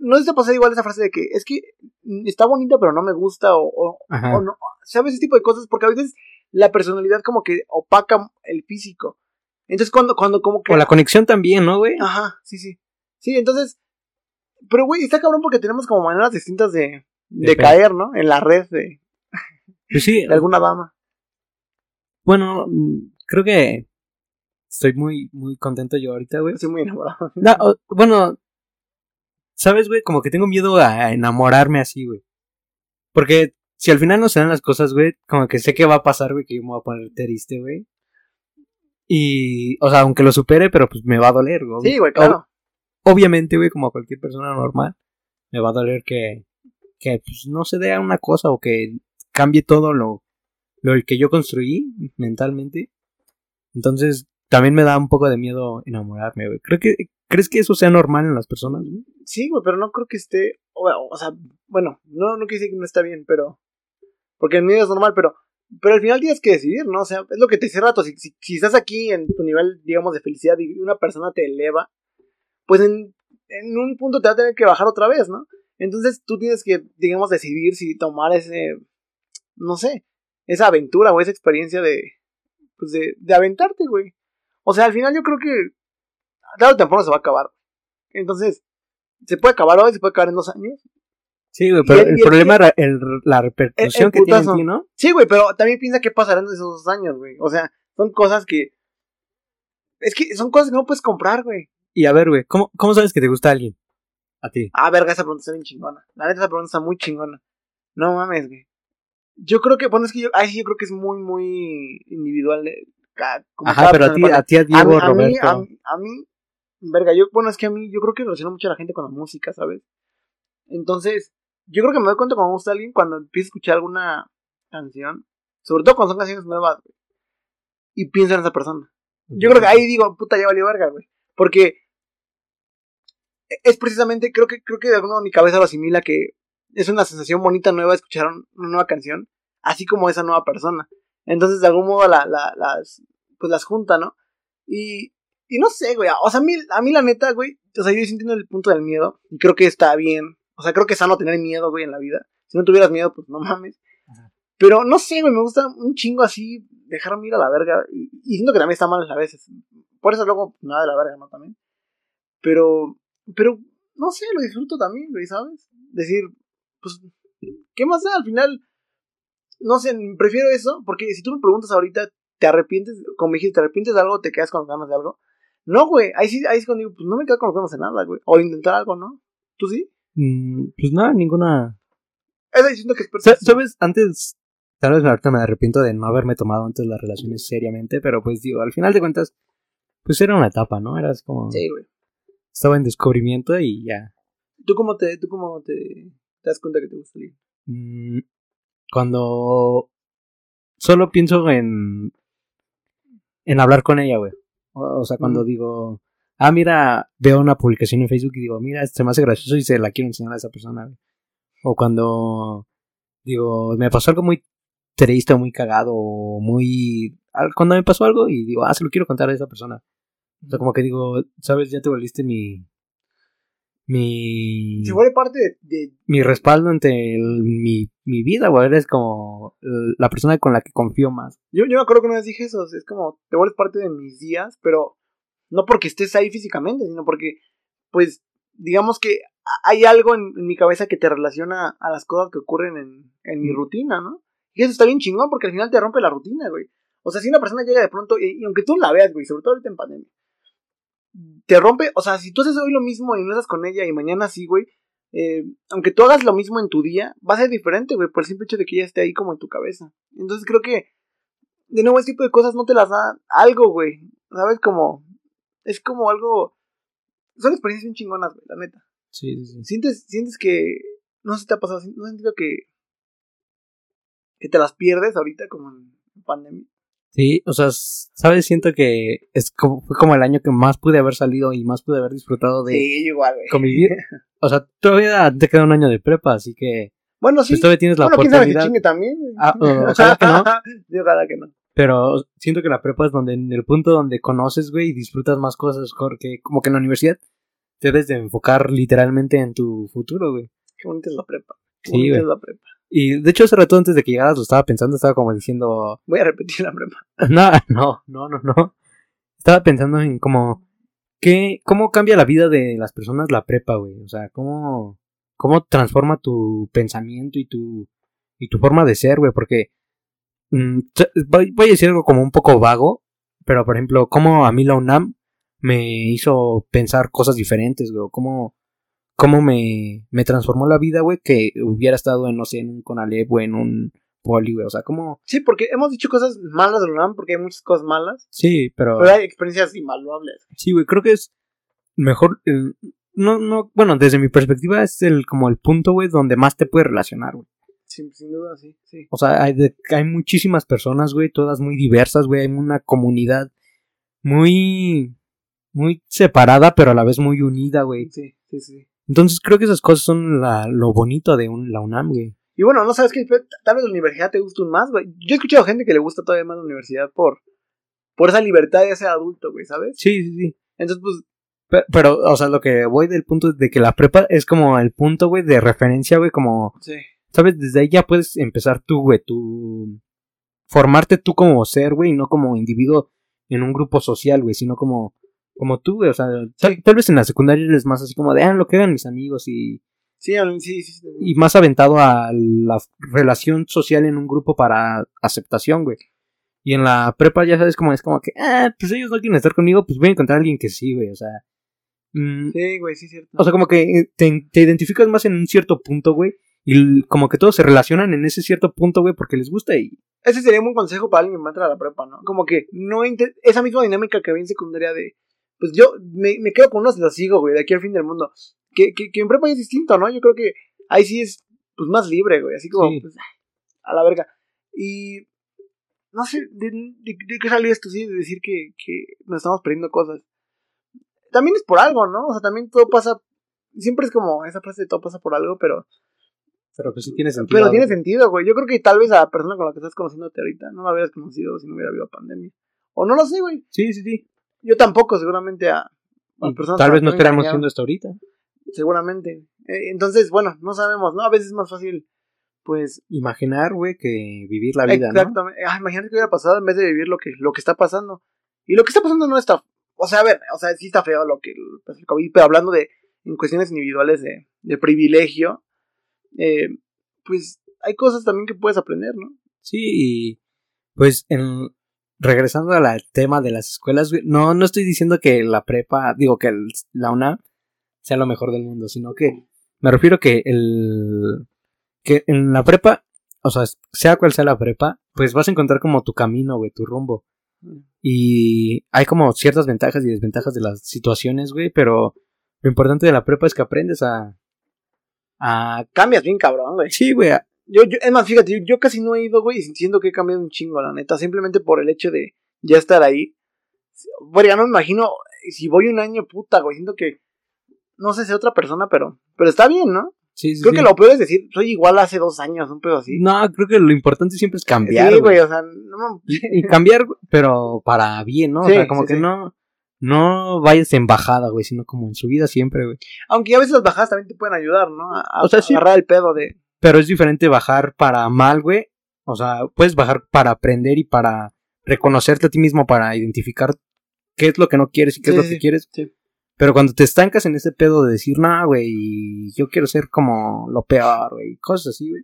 No es de pasar igual esa frase de que es que mm, está bonita pero no me gusta o, o, o no, ¿sabes? Ese tipo de cosas, porque a veces la personalidad como que opaca el físico. Entonces cuando, cuando como que... O la conexión también, ¿no, güey? Ajá, sí, sí. Sí, entonces... Pero, güey, está cabrón porque tenemos como maneras distintas de, de De caer, ¿no? En la red de, Pues sí, de alguna dama. bueno, creo que estoy muy, muy contento yo ahorita, güey. Estoy muy enamorado. No, bueno, ¿sabes, güey? Como que tengo miedo a enamorarme así, güey. Porque si al final no se dan las cosas, güey, como que sé que va a pasar, güey, que yo me voy a poner triste, güey. Y, o sea, aunque lo supere, pero pues me va a doler, güey. Sí, güey, claro. Obviamente, güey, como a cualquier persona normal, me va a doler que, que pues, no se dé a una cosa o que cambie todo lo, lo que yo construí mentalmente. Entonces, también me da un poco de miedo enamorarme, güey. Creo que, ¿Crees que eso sea normal en las personas, güey? Sí, güey, pero no creo que esté. O, sea, bueno, no, no decir que no está bien, pero. Porque el miedo es normal, pero. Pero al final tienes que decidir, ¿no? O sea, es lo que te decía rato. Si, si, si estás aquí en tu nivel, digamos, de felicidad y una persona te eleva, pues en, en un punto te va a tener que bajar otra vez, ¿no? Entonces tú tienes que, digamos, decidir si tomar ese. No sé. Esa aventura o esa experiencia de. Pues de, de aventarte, güey. O sea, al final yo creo que. Tarde o temprano se va a acabar. Entonces, se puede acabar hoy, se puede acabar en dos años. Sí, güey, pero el- el, y el- problema el- la repercusión que tiene en ti, ¿no? Sí, güey, pero también piensa qué pasará en esos dos años, güey. O sea, son cosas que. Es que son cosas que no puedes comprar, güey. Y a ver, güey, ¿cómo, ¿cómo sabes que te gusta alguien? A ti. Ah, verga, esa pregunta está bien chingona. La neta, esa pregunta está muy chingona. No mames, güey. Yo creo que, bueno, es que yo, ay, sí, yo creo que es muy, muy individual. eh, como Ajá, pero a ti, a ti, a Diego, a mí, Roberto. a mí, a mí, verga, yo, bueno, es que a mí, yo creo que relaciono mucho a la gente con la música, ¿sabes? Entonces, yo creo que me doy cuenta cuando me gusta alguien cuando empiezo a escuchar alguna canción, sobre todo cuando son canciones nuevas, güey, y pienso en esa persona. Yo creo que ahí digo, puta, ya valió verga, güey. Porque es precisamente, creo que, creo que de alguna manera mi cabeza lo asimila que es una sensación bonita nueva escuchar un- una nueva canción, así como esa nueva persona. Entonces, de algún modo la, la- las, pues las junta, ¿no? Y, y no sé, güey. O sea, a mí, a mí la neta, güey, o sea, yo sí entiendo el punto del miedo y creo que está bien. O sea, creo que es sano tener miedo, güey, en la vida. Si no tuvieras miedo, pues no mames. Pero no sé, güey, me gusta un chingo así dejarme ir a la verga. Y, y siento que también está mal a veces. Por eso luego nada de la verga, ¿no? También. Pero, pero, no sé, lo disfruto también, güey, ¿sabes? Decir, pues, ¿qué más da? Al final, no sé, prefiero eso, porque si tú me preguntas ahorita, ¿te arrepientes? Como dijiste, ¿te arrepientes de algo? ¿Te quedas con ganas de algo? No, güey, ahí sí, ahí sí cuando digo, pues no me quedo con ganas de nada, güey. O intentar algo, ¿no? ¿Tú sí? Mm, pues nada, ninguna. Eso diciendo que es Sa- ¿Sabes? Antes, tal vez ahorita me arrepiento de no haberme tomado antes las relaciones seriamente, pero pues digo, al final de cuentas, pues era una etapa, ¿no? Eras como. Sí, güey. Estaba en descubrimiento y ya. ¿Tú cómo te, tú cómo te, te das cuenta que te gusta el Mm, Cuando solo pienso en en hablar con ella, güey. O, o sea, cuando digo, ah, mira, veo una publicación en Facebook y digo, mira, se me hace gracioso y se la quiero enseñar a esa persona, güey. O cuando digo, me pasó algo muy triste, o muy cagado, o muy... Cuando me pasó algo y digo, ah, se lo quiero contar a esa persona. O sea, como que digo, sabes, ya te volviste mi... Mi... Si fuera parte de, de- mi respaldo ante el- mi, mi vida, güey. Eres como la persona con la que confío más. Yo, yo me acuerdo que una vez dije eso, es como, te vuelves parte de mis días, pero no porque estés ahí físicamente, sino porque, pues, digamos que hay algo en, en mi cabeza que te relaciona a las cosas que ocurren en, en mi rutina, ¿no? Y eso está bien chingón porque al final te rompe la rutina, güey. O sea, si una persona llega de pronto, y, y aunque tú la veas, güey, sobre todo ahorita en pandemia, te rompe, o sea, si tú haces hoy lo mismo y no estás con ella y mañana sí, güey, eh, aunque tú hagas lo mismo en tu día, va a ser diferente, güey, por el simple hecho de que ella esté ahí como en tu cabeza. Entonces creo que, de nuevo, ese tipo de cosas no te las da algo, güey. ¿Sabes? Como, es como algo, son experiencias bien chingonas, güey, la neta. Sí, sí, sí. Sientes, sientes que, no sé si te ha pasado, no has sentido que, que te las pierdes ahorita como en pandemia. Sí, o sea, ¿sabes? Siento que es como, fue como el año que más pude haber salido y más pude haber disfrutado de Sí, igual, güey. convivir. <laughs> O sea, todavía te queda un año de prepa, así que Bueno, sí. pues todavía tienes la bueno, quién sabe que oportunidad. también. Ah, o- <laughs> ojalá que no. <laughs> Sí, ojalá que no. Pero siento que la prepa es donde, en el punto donde conoces, güey, y disfrutas más cosas, porque como que en la universidad te debes de enfocar literalmente en tu futuro, güey. Qué bonita es la prepa. Qué Sí, bonita es la prepa. Y de hecho hace rato antes de que llegaras lo estaba pensando, estaba como diciendo, Voy a repetir la prepa. <laughs> no, no, no, no, no. Estaba pensando en como, ¿qué, ¿cómo cambia la vida de las personas la prepa, güey? O sea, ¿cómo, cómo transforma tu pensamiento y tu, y tu forma de ser, güey? Porque mm, voy, voy a decir algo como un poco vago, pero por ejemplo, cómo a mí la UNAM me hizo pensar cosas diferentes, güey, cómo, cómo me, me transformó la vida, güey, que hubiera estado en, no sé, en un Conalep o en un poli, güey, o sea, cómo, Sí, porque hemos dicho cosas malas de UNAM, porque hay muchas cosas malas, sí, pero... pero hay experiencias invaluables. Sí, güey, creo que es mejor. eh, no, no, bueno, desde mi perspectiva es el como el punto, güey, donde más te puedes relacionar, güey. Sin, sin duda, sí, sí. O sea, hay, de- hay muchísimas personas, güey, todas muy diversas, güey. Hay una comunidad muy, muy separada, pero a la vez muy unida, güey. Sí, sí, sí. Entonces creo que esas cosas son la, lo bonito de un, la UNAM, güey. Y bueno, no sabes qué, tal vez la universidad te guste un más, güey. Yo he escuchado gente que le gusta todavía más la universidad por, por esa libertad de ser adulto, güey, ¿sabes? Sí, sí, sí. Entonces, pues, Pero, pero, o sea, lo que voy del punto de que la prepa es como el punto, güey, de referencia, güey, como sí. ¿Sabes? Desde ahí ya puedes empezar tú, güey, tu... Formarte tú como ser, güey, y no como individuo en un grupo social, güey, sino como, como tú, güey. O sea, tal, tal vez en la secundaria eres más así como de, ah, lo que hagan mis amigos y, Sí, sí, sí. sí. y más aventado a la relación social en un grupo para aceptación, güey. Y en la prepa ya sabes como es como que, ah, pues ellos no quieren estar conmigo, pues voy a encontrar a alguien que sí, güey, o sea... mm, Sí, güey, sí, es cierto. o sea, como que eh, te, te identificas más en un cierto punto, güey. Y como que todos se relacionan en ese cierto punto, güey, porque les gusta y... Ese sería un buen consejo para alguien que va a entrar a la prepa, ¿no? Como que no esa misma dinámica que había en secundaria de, pues yo me, me quedo con unos y los sigo, güey, de aquí al fin del mundo. Que, que, que en prepa es distinto, ¿no? Yo creo que ahí sí es, pues, más libre, güey, así como, Sí. pues, a la verga. Y, no sé, ¿de, de, de qué salió esto, sí? De decir que, que nos estamos perdiendo cosas. También es por algo, ¿no? O sea, también todo pasa, siempre es como esa frase de todo pasa por algo, pero Pero pues sí tiene sentido. pero tiene sentido, güey. Yo creo que tal vez a la persona con la que estás conociéndote ahorita no la hubieras conocido si no hubiera habido pandemia. O no lo sé, güey. Sí, sí, sí. Yo tampoco, seguramente a Las personas Tal vez no engañar. haciendo esto ahorita. Seguramente. Eh, entonces, bueno, no sabemos, ¿no? A veces es más fácil, pues... Imaginar, güey, que vivir la vida, ¿no? exactamente. Ah, imagínate que hubiera pasado en vez de vivir lo que, lo que está pasando. Y lo que está pasando no está... O sea, a ver, o sea, sí está feo lo que pues, el COVID, pero hablando de en cuestiones individuales de, de privilegio, eh, pues hay cosas también que puedes aprender, ¿no? Sí, y pues en, regresando al tema de las escuelas, güey, no, no estoy diciendo que la prepa, digo que el- la UNAM sea lo mejor del mundo, sino que me refiero que el que en la prepa, o sea, sea cual sea la prepa, pues vas a encontrar como tu camino, güey, tu rumbo. Y hay como ciertas ventajas y desventajas de las situaciones, güey, pero lo importante de la prepa es que aprendes a a Cambias bien cabrón, güey. sí, güey, a- Yo, yo, es más, fíjate, yo, yo casi no he ido, güey, y siento que he cambiado un chingo, la neta. Simplemente por el hecho de ya estar ahí. Bueno, ya no me imagino, si voy un año, puta, güey, siento que, no sé si otra persona, pero, pero está bien, ¿no? sí, sí, Creo sí. que lo peor es decir, soy igual hace dos años, un pedo así. No, creo que lo importante siempre es cambiar. sí, güey. o sea, no, <laughs> Y cambiar, pero para bien, ¿no? O sea, como que no, no vayas en bajada, güey, sino como en subida siempre, güey. aunque a veces las bajadas también te pueden ayudar, ¿no? A, a O sea, sí. agarrar el pedo de, Pero es diferente bajar para mal, güey. O sea, puedes bajar para aprender y para reconocerte a ti mismo, para identificar qué es lo que no quieres y qué Sí, es lo que sí. quieres. Sí. Pero cuando te estancas en ese pedo de decir, nah, güey, yo quiero ser como lo peor, güey, cosas así, güey,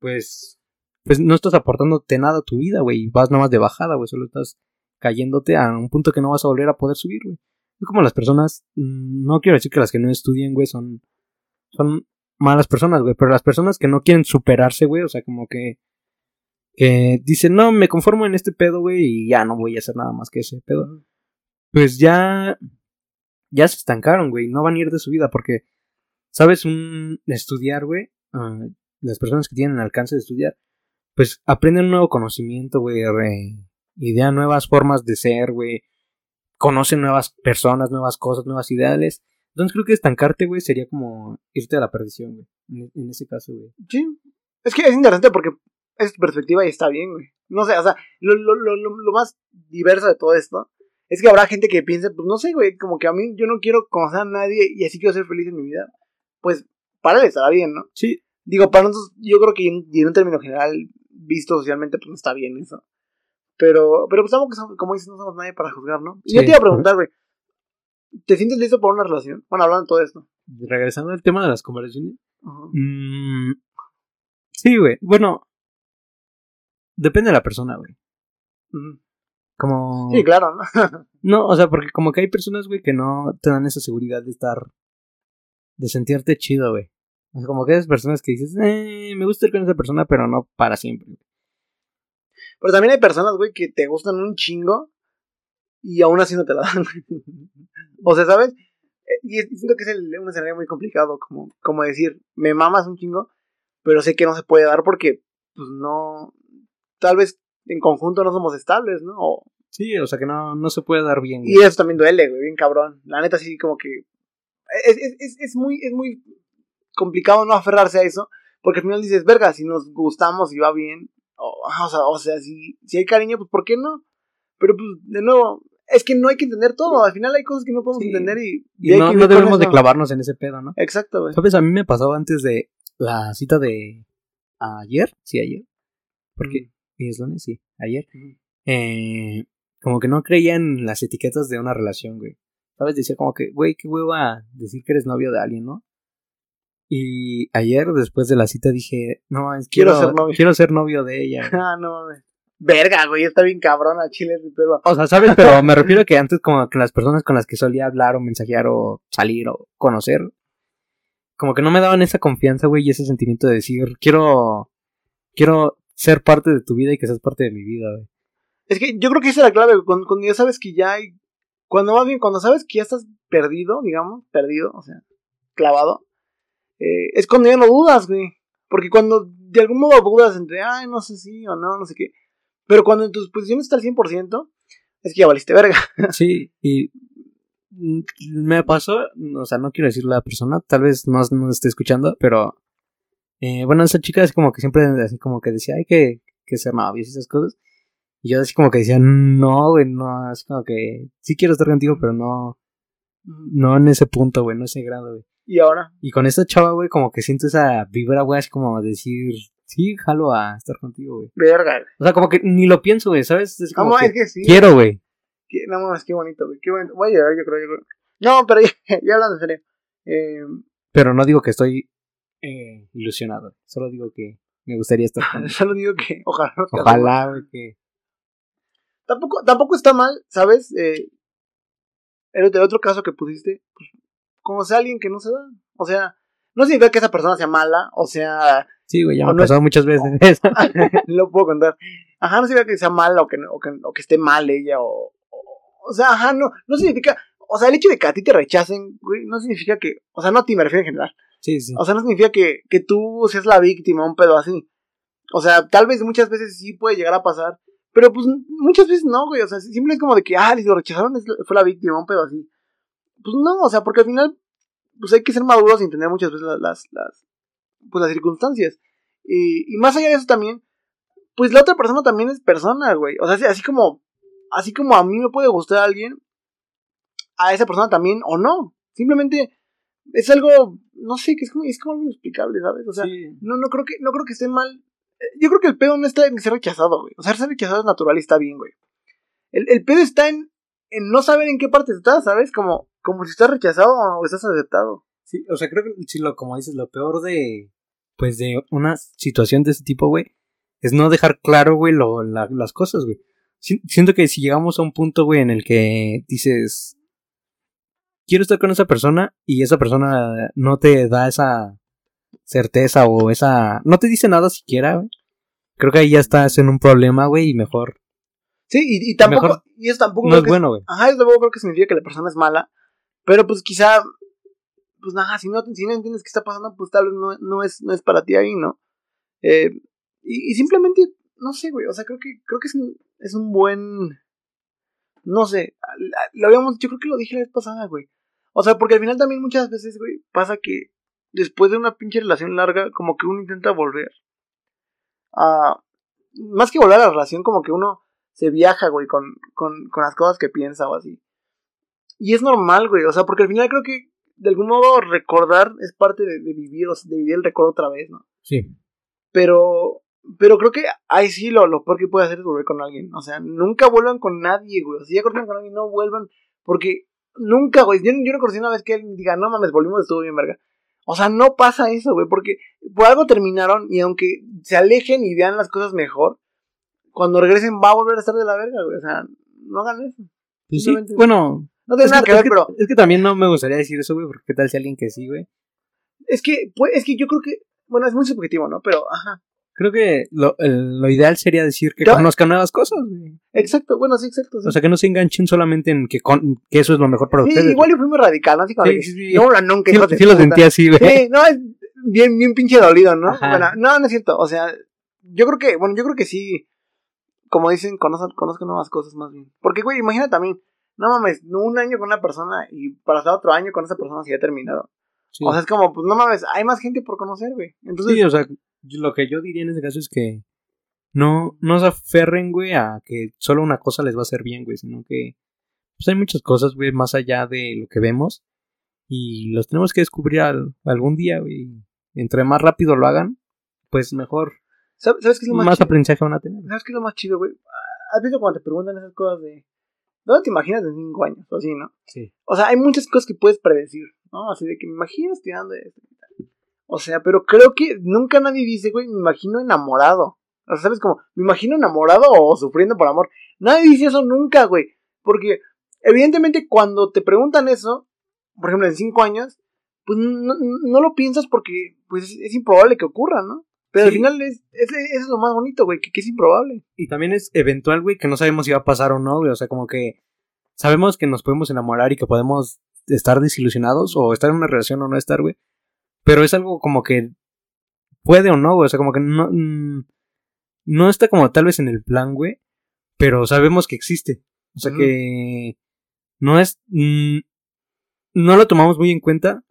pues, pues no estás aportándote nada a tu vida, güey, vas nomás de bajada, güey, solo estás cayéndote a un punto que no vas a volver a poder subir, güey. Es como las personas, mm, no quiero decir que las que no estudian, güey, son, son malas personas, güey, pero las personas que no quieren superarse, güey, o sea, como que, que dicen, no, me conformo en este pedo, güey, y ya no voy a hacer nada más que ese pedo, pues ya, ya se estancaron, güey, no van a ir de su vida, porque, ¿sabes? Un estudiar, güey, ah, las personas que tienen alcance de estudiar, pues aprenden un nuevo conocimiento, güey, idean nuevas formas de ser, güey, conocen nuevas personas, nuevas cosas, nuevas ideales. Entonces creo que estancarte, güey, sería como irte a la perdición, güey, en, en ese caso, güey. Sí. Es que es interesante porque es tu perspectiva y está bien, güey. No sé, o sea, lo, lo, lo, lo, lo más diverso de todo esto es que habrá gente que piense, pues no sé, güey, como que a mí yo no quiero conocer a nadie y así quiero ser feliz en mi vida. Pues para él estará bien, ¿no? Sí, Digo, para nosotros, yo creo que en, y en un término general, visto socialmente, pues no está bien eso. Pero, pero pues tampoco, somos- como dices, no somos nadie para juzgar, ¿no? Y yo Sí. te iba a preguntar, güey, ¿te sientes listo para una relación? Bueno, hablando de todo esto. regresando al tema de las conversaciones. Ajá. Mm, sí, güey. Bueno, depende de la persona, güey. Como... Sí, claro, ¿no? <laughs> No, o sea, porque como que hay personas, güey, que no te dan esa seguridad de estar... De sentirte chido, güey. O sea, como que hay personas que dices, eh, me gusta ir con esa persona, pero no para siempre. Pero también hay personas, güey, que te gustan un chingo y aún así no te la dan. <laughs> o sea, ¿sabes? Eh, Y siento que es el- un escenario muy complicado, como, como decir, me mamas un chingo, pero sé que no se puede dar porque, pues no, tal vez en conjunto no somos estables, ¿no? O- Sí, o sea, que no, no se puede dar bien. y eso también duele, güey, bien cabrón. La neta sí, como que es, es, es, muy, es muy complicado no aferrarse a eso, porque al final dices, verga, si nos gustamos y va bien, o, o sea, o sea si, si hay cariño, pues ¿por qué no? Pero pues, de nuevo, es que no hay que entender todo, al final hay cosas que no podemos Sí. entender y, no, debemos de clavarnos en ese pedo, ¿no? Exacto, güey. ¿Sabes? A mí me pasó antes de la cita de ayer. Sí, ayer. Porque hoy es lunes, sí, ayer. Eh, como que no creía en las etiquetas de una relación, güey. ¿Sabes? Decía como que, güey, qué hueva decir que eres novio de alguien, ¿no? Y ayer, después de la cita, dije, no, es, Quiero quiero, ser novio. quiero ser novio de ella. <laughs> Ah, no mames. Verga, güey, está bien cabrón a Chile mi pedo. O sea, ¿sabes? <laughs> Pero me refiero a que antes como que las personas con las que solía hablar o mensajear o salir o conocer, como que no me daban esa confianza, güey, y ese sentimiento de decir, quiero, quiero ser parte de tu vida y que seas parte de mi vida, güey. Es que yo creo que esa es la clave, güey, cuando, cuando ya sabes que ya hay, cuando más bien, cuando sabes que ya estás perdido, digamos, perdido, o sea, clavado, eh, es cuando ya no dudas, güey. Porque cuando de algún modo dudas entre, ay, no sé si o no, no sé qué. Pero cuando en tus posiciones está al 100%, es que ya valiste verga. <laughs> Sí, y me pasó, o sea, no quiero decir la persona, tal vez no nos esté escuchando, pero eh, bueno, esa chica es como que siempre así como que decía, hay que, que ser novios y esas cosas. Y yo así como que decía, no, güey, no, así como que sí quiero estar contigo, pero no, No en ese punto, güey, no ese grado, güey. Y ahora, Y con esta chava, güey, como que siento esa vibra, güey, así como decir, sí, jalo a estar contigo, güey. verga, güey. O sea, como que ni lo pienso, güey, ¿sabes? Es como Vamos, que es que sí. quiero, güey. No mames, qué bonito, güey. Qué bonito. Voy a llorar, yo creo, yo creo. No, pero ya, <laughs> ya hablando en serio. Eh, Pero no digo que estoy eh, ilusionado. Solo digo que me gustaría estar <laughs> con solo digo que <laughs> ojalá. Ojalá, güey, que... Tampoco, tampoco está mal, ¿sabes? Eh, el, el otro caso que pusiste, pues, como sea alguien que no se da. O sea, no significa que esa persona sea mala, o sea, Sí, güey, ya me ha no es- pasado muchas <laughs> veces eso. <laughs> lo puedo contar. Ajá, no significa que sea mala o que, o que, o que esté mal ella, o, o, o sea, ajá, no, no significa, o sea, el hecho de que a ti te rechacen, güey, no significa que, o sea, no a ti me refiero en general, Sí, sí. o sea, no significa que, que tú seas la víctima, un pedo así. O sea, tal vez muchas veces sí puede llegar a pasar, pero pues muchas veces no, güey, o sea, simplemente es como de que, ah, les lo rechazaron, fue la víctima, un pedo así. Pues no, o sea, porque al final, pues hay que ser maduros y entender muchas veces las, las pues las circunstancias. Y, y más allá de eso también, pues la otra persona también es persona, güey. O sea, así, como, así como a mí me puede gustar a alguien, a esa persona también, o no. Simplemente es algo, no sé, que es como, es como algo inexplicable, ¿sabes? O sea, Sí. no, no creo que, no creo que esté mal. Eh, Yo creo que el pedo no está en ser rechazado, güey. O sea, ser rechazado es natural y está bien, güey. El, el pedo está en, en no saber en qué parte estás, ¿sabes? Como, como si estás rechazado o estás aceptado. Sí, o sea, creo que sí, lo, como dices, lo peor de, pues, de una situación de este tipo, güey, es no dejar claro, güey, lo, la- las cosas, güey. Si- siento que si llegamos a un punto, güey, en el que dices, quiero estar con esa persona y esa persona no te da esa certeza o esa, no te dice nada siquiera, güey. Creo que ahí ya estás en un problema, güey, y mejor Sí, y, y tampoco, Mejor y eso tampoco no es que bueno, güey. Ajá, eso tampoco creo que significa que la persona es mala. Pero pues quizá, pues nada, si no, si no entiendes qué está pasando, pues tal vez no, no, es, no es para ti ahí, ¿no? Eh, y, y simplemente, no sé, güey, o sea, creo que, creo que es un, es un buen, no sé, lo habíamos, yo creo que lo dije la vez pasada, güey. O sea, porque al final también muchas veces, güey, pasa que después de una pinche relación larga, como que uno intenta volver a, más que volver a la relación, como que uno se viaja, güey, con, con, con las cosas que piensa o así. Y es normal, güey, o sea, porque al final creo que de algún modo recordar es parte de, de vivir, o sea, de vivir el recuerdo otra vez, ¿no? Sí. Pero, pero creo que ahí sí lo, lo peor que puede hacer es volver con alguien. O sea, nunca vuelvan con nadie, güey. O sea, si ya cortaron con alguien, no vuelvan. Porque nunca, güey. Yo, yo no conocí una vez que alguien diga, no mames, volvimos, estuvo bien, verga. O sea, no pasa eso, güey. Porque por algo terminaron y aunque se alejen y vean las cosas mejor, cuando regresen va a volver a estar de la verga, güey. O sea, no hagan eso. Pues sí, bueno, No tiene es nada que, que ver, es que- pero es que también no me gustaría decir eso, güey, porque qué tal si alguien que sí, güey. es que, pues, es que yo creo que, bueno, es muy subjetivo, ¿no? Pero, ajá. Creo que lo, el- lo ideal sería decir que Ya- conozcan nuevas cosas, güey. Exacto, bueno, sí, exacto. sí. O sea, que no se enganchen solamente en que, con- que eso es lo mejor para Sí, ustedes. igual y fui muy radical, ¿no? Así como Sí, de que, sí. No, nunca, sí, sí lo sentí así, güey. Sí, no, es bien, bien pinche dolido, ¿no? Ajá. Bueno, no, no es cierto. O sea, yo creo que, bueno, yo creo que sí, como dicen, conozcan, conozcan nuevas cosas más bien. Porque, güey, imagina también, no mames, un año con una persona y para estar otro año con esa persona si ya ha terminado. Sí. O sea, es como, pues no mames, hay más gente por conocer, güey. Entonces, Sí, o sea, lo que yo diría en ese caso es que no, no se aferren, güey, a que solo una cosa les va a hacer bien, güey, sino que pues hay muchas cosas, güey, más allá de lo que vemos y los tenemos que descubrir al- algún día, güey. Entre más rápido lo hagan, pues mejor, ¿sabes, ¿sabes qué es lo más, más, chido? aprendizaje van a tener. ¿Sabes qué es lo más chido, güey? ¿Has visto cuando te preguntan esas cosas de, ¿dónde te imaginas en cinco años? O así, ¿no? Sí. O sea, hay muchas cosas que puedes predecir, ¿no? Así de que me imagino estudiando esto y tal. O sea, pero creo que nunca nadie dice, güey, me imagino enamorado. O sea, ¿sabes? Como, me imagino enamorado o sufriendo por amor. Nadie dice eso nunca, güey. Porque, evidentemente, cuando te preguntan eso, por ejemplo, en cinco años, pues no, no lo piensas porque, pues, es, es improbable que ocurra, ¿no? Pero al final es, es, es lo más bonito, güey, que, que es improbable. Y también es eventual, güey, que no sabemos si va a pasar o no, güey. O sea, como que sabemos que nos podemos enamorar y que podemos estar desilusionados o estar en una relación o no estar, güey. Pero es algo como que puede o no, güey. O sea, como que no, mm, no está como tal vez en el plan, güey. Pero sabemos que existe. O sea que no es... mm, no lo tomamos muy en cuenta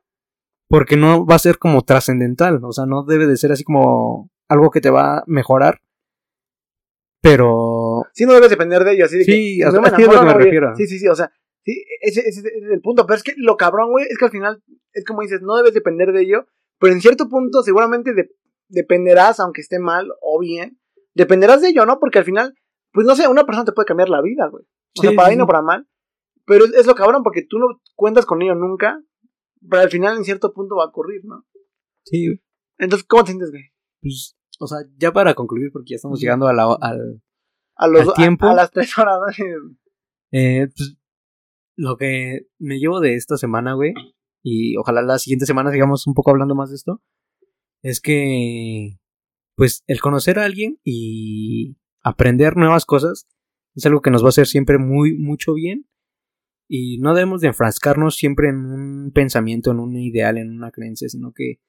porque no va a ser como trascendental. O sea, no debe de ser así como algo que te va a mejorar. Pero Sí, no debes depender de ello, así de Sí, que. no me es lo que me no, refiero. Sí, sí, sí, o sea, Sí, ese, es el punto. Pero es que lo cabrón, güey, es que al final, es como dices, no debes depender de ello. Pero en cierto punto, seguramente de- dependerás, aunque esté mal o bien, dependerás de ello, ¿no? Porque al final, pues no sé, una persona te puede cambiar la vida, güey. O sea, para sí, bien o para mal. Pero es, es lo cabrón, porque tú no cuentas con ello nunca. Pero al final, en cierto punto, va a ocurrir, ¿no? Sí, güey. Entonces, ¿cómo te sientes, güey? Pues, o sea, ya para concluir, porque ya estamos llegando a la, al, A, los, ¿Al tiempo? A, a las tres horas, ¿no? Eh, pues, lo que me llevo de esta semana, güey, y ojalá la siguiente semana sigamos un poco hablando más de esto, es que, pues, el conocer a alguien y aprender nuevas cosas es algo que nos va a hacer siempre muy, mucho bien. Y no debemos de enfrascarnos siempre en un pensamiento, en un ideal, en una creencia, sino que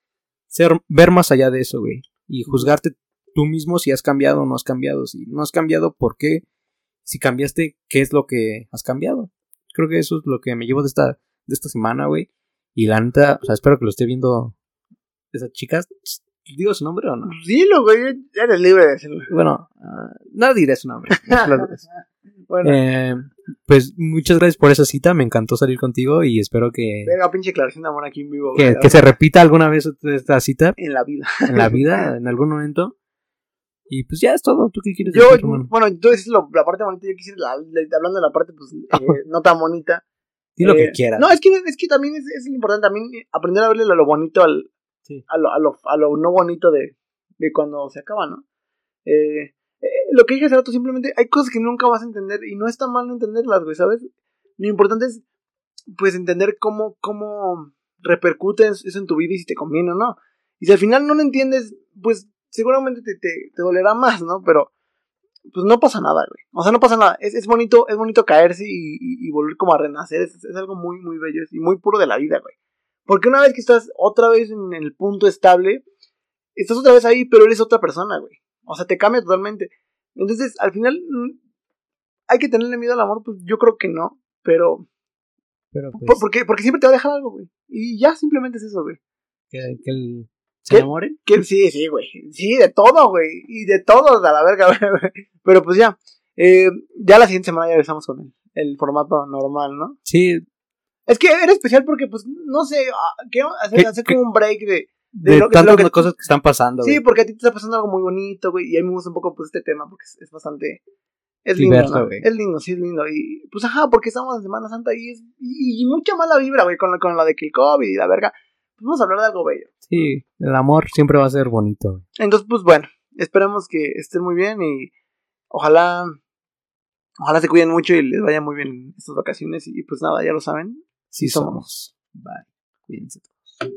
ser, ver más allá de eso, güey. Y juzgarte tú mismo si has cambiado o no has cambiado. Si no has cambiado, ¿por qué? Si cambiaste, ¿qué es lo que has cambiado? Creo que eso es lo que me llevo de esta, de esta semana, güey. Y la neta, o sea, espero que lo esté viendo esa chica. ¿Digo su nombre o no? Dilo, güey, eres libre de decirlo. Bueno, ah, no diré su nombre. Dos. <laughs> Bueno, Eh, pues muchas gracias por esa cita. Me encantó salir contigo y espero que, venga, pinche declaración de amor aquí en vivo. que, se repita alguna vez esta cita En la vida. en la vida, <laughs> en algún momento. Y pues ya es todo. ¿Tú qué quieres Yo, decir, hermano? bueno, entonces lo- la parte bonita, yo quisiera, la- la- hablando de la parte, pues, <laughs> eh, no tan bonita. Di lo Eh, que quieras. No, es que, es que también es, es importante también aprender a verle lo, lo bonito al, Sí. a, lo, a, lo, a lo no bonito de, de cuando se acaba, ¿no? Eh, eh, lo que dije hace rato, simplemente hay cosas que nunca vas a entender y no está mal no entenderlas, güey, ¿sabes? Lo importante es, pues, entender cómo, cómo repercute eso en tu vida y si te conviene o no. Y si al final no lo entiendes, pues, seguramente te, te, te dolerá más, ¿no? Pero, pues no pasa nada, güey. O sea, no pasa nada. Es, es bonito, es bonito caerse y, y- volver como a renacer. Es, es algo muy, muy bello y muy puro de la vida, güey. Porque una vez que estás otra vez en el punto estable, estás otra vez ahí, pero eres otra persona, güey. O sea, te cambia totalmente. Entonces, al final, mm, hay que tenerle miedo al amor, pues yo creo que no. Pero, Pero por- pues, porque, porque siempre te va a dejar algo, güey. Y ya simplemente es eso, güey. que, que el- se enamoren. Sí, sí, güey. Sí, de todo, güey. Y de todo, a la verga, <laughs> güey. Pero pues ya. Eh, ya la siguiente semana ya regresamos con el, el formato normal, ¿no? Sí, Es que era especial porque, pues, no sé, ah, quiero hacer, ¿Qué- hacer como un break de... de, de lo que- tantas lo que- cosas que están pasando. Sí, porque a ti te está pasando algo muy bonito, güey. Y a mí me gusta un poco, pues, este tema porque es, es bastante... Es lindo. Es lindo, sí, es lindo. Y, pues, ajá, porque estamos en Semana Santa y es... Y, y mucha mala vibra, güey, con, con la de que el COVID y la verga. Pues vamos a hablar de algo bello. Sí, el amor siempre va a ser bonito. güey. Entonces, pues bueno, esperemos que estén muy bien y ojalá, ojalá se cuiden mucho y les vaya muy bien estas vacaciones y pues nada, ya lo saben. Sí somos. somos. Bye. Cuídense todos.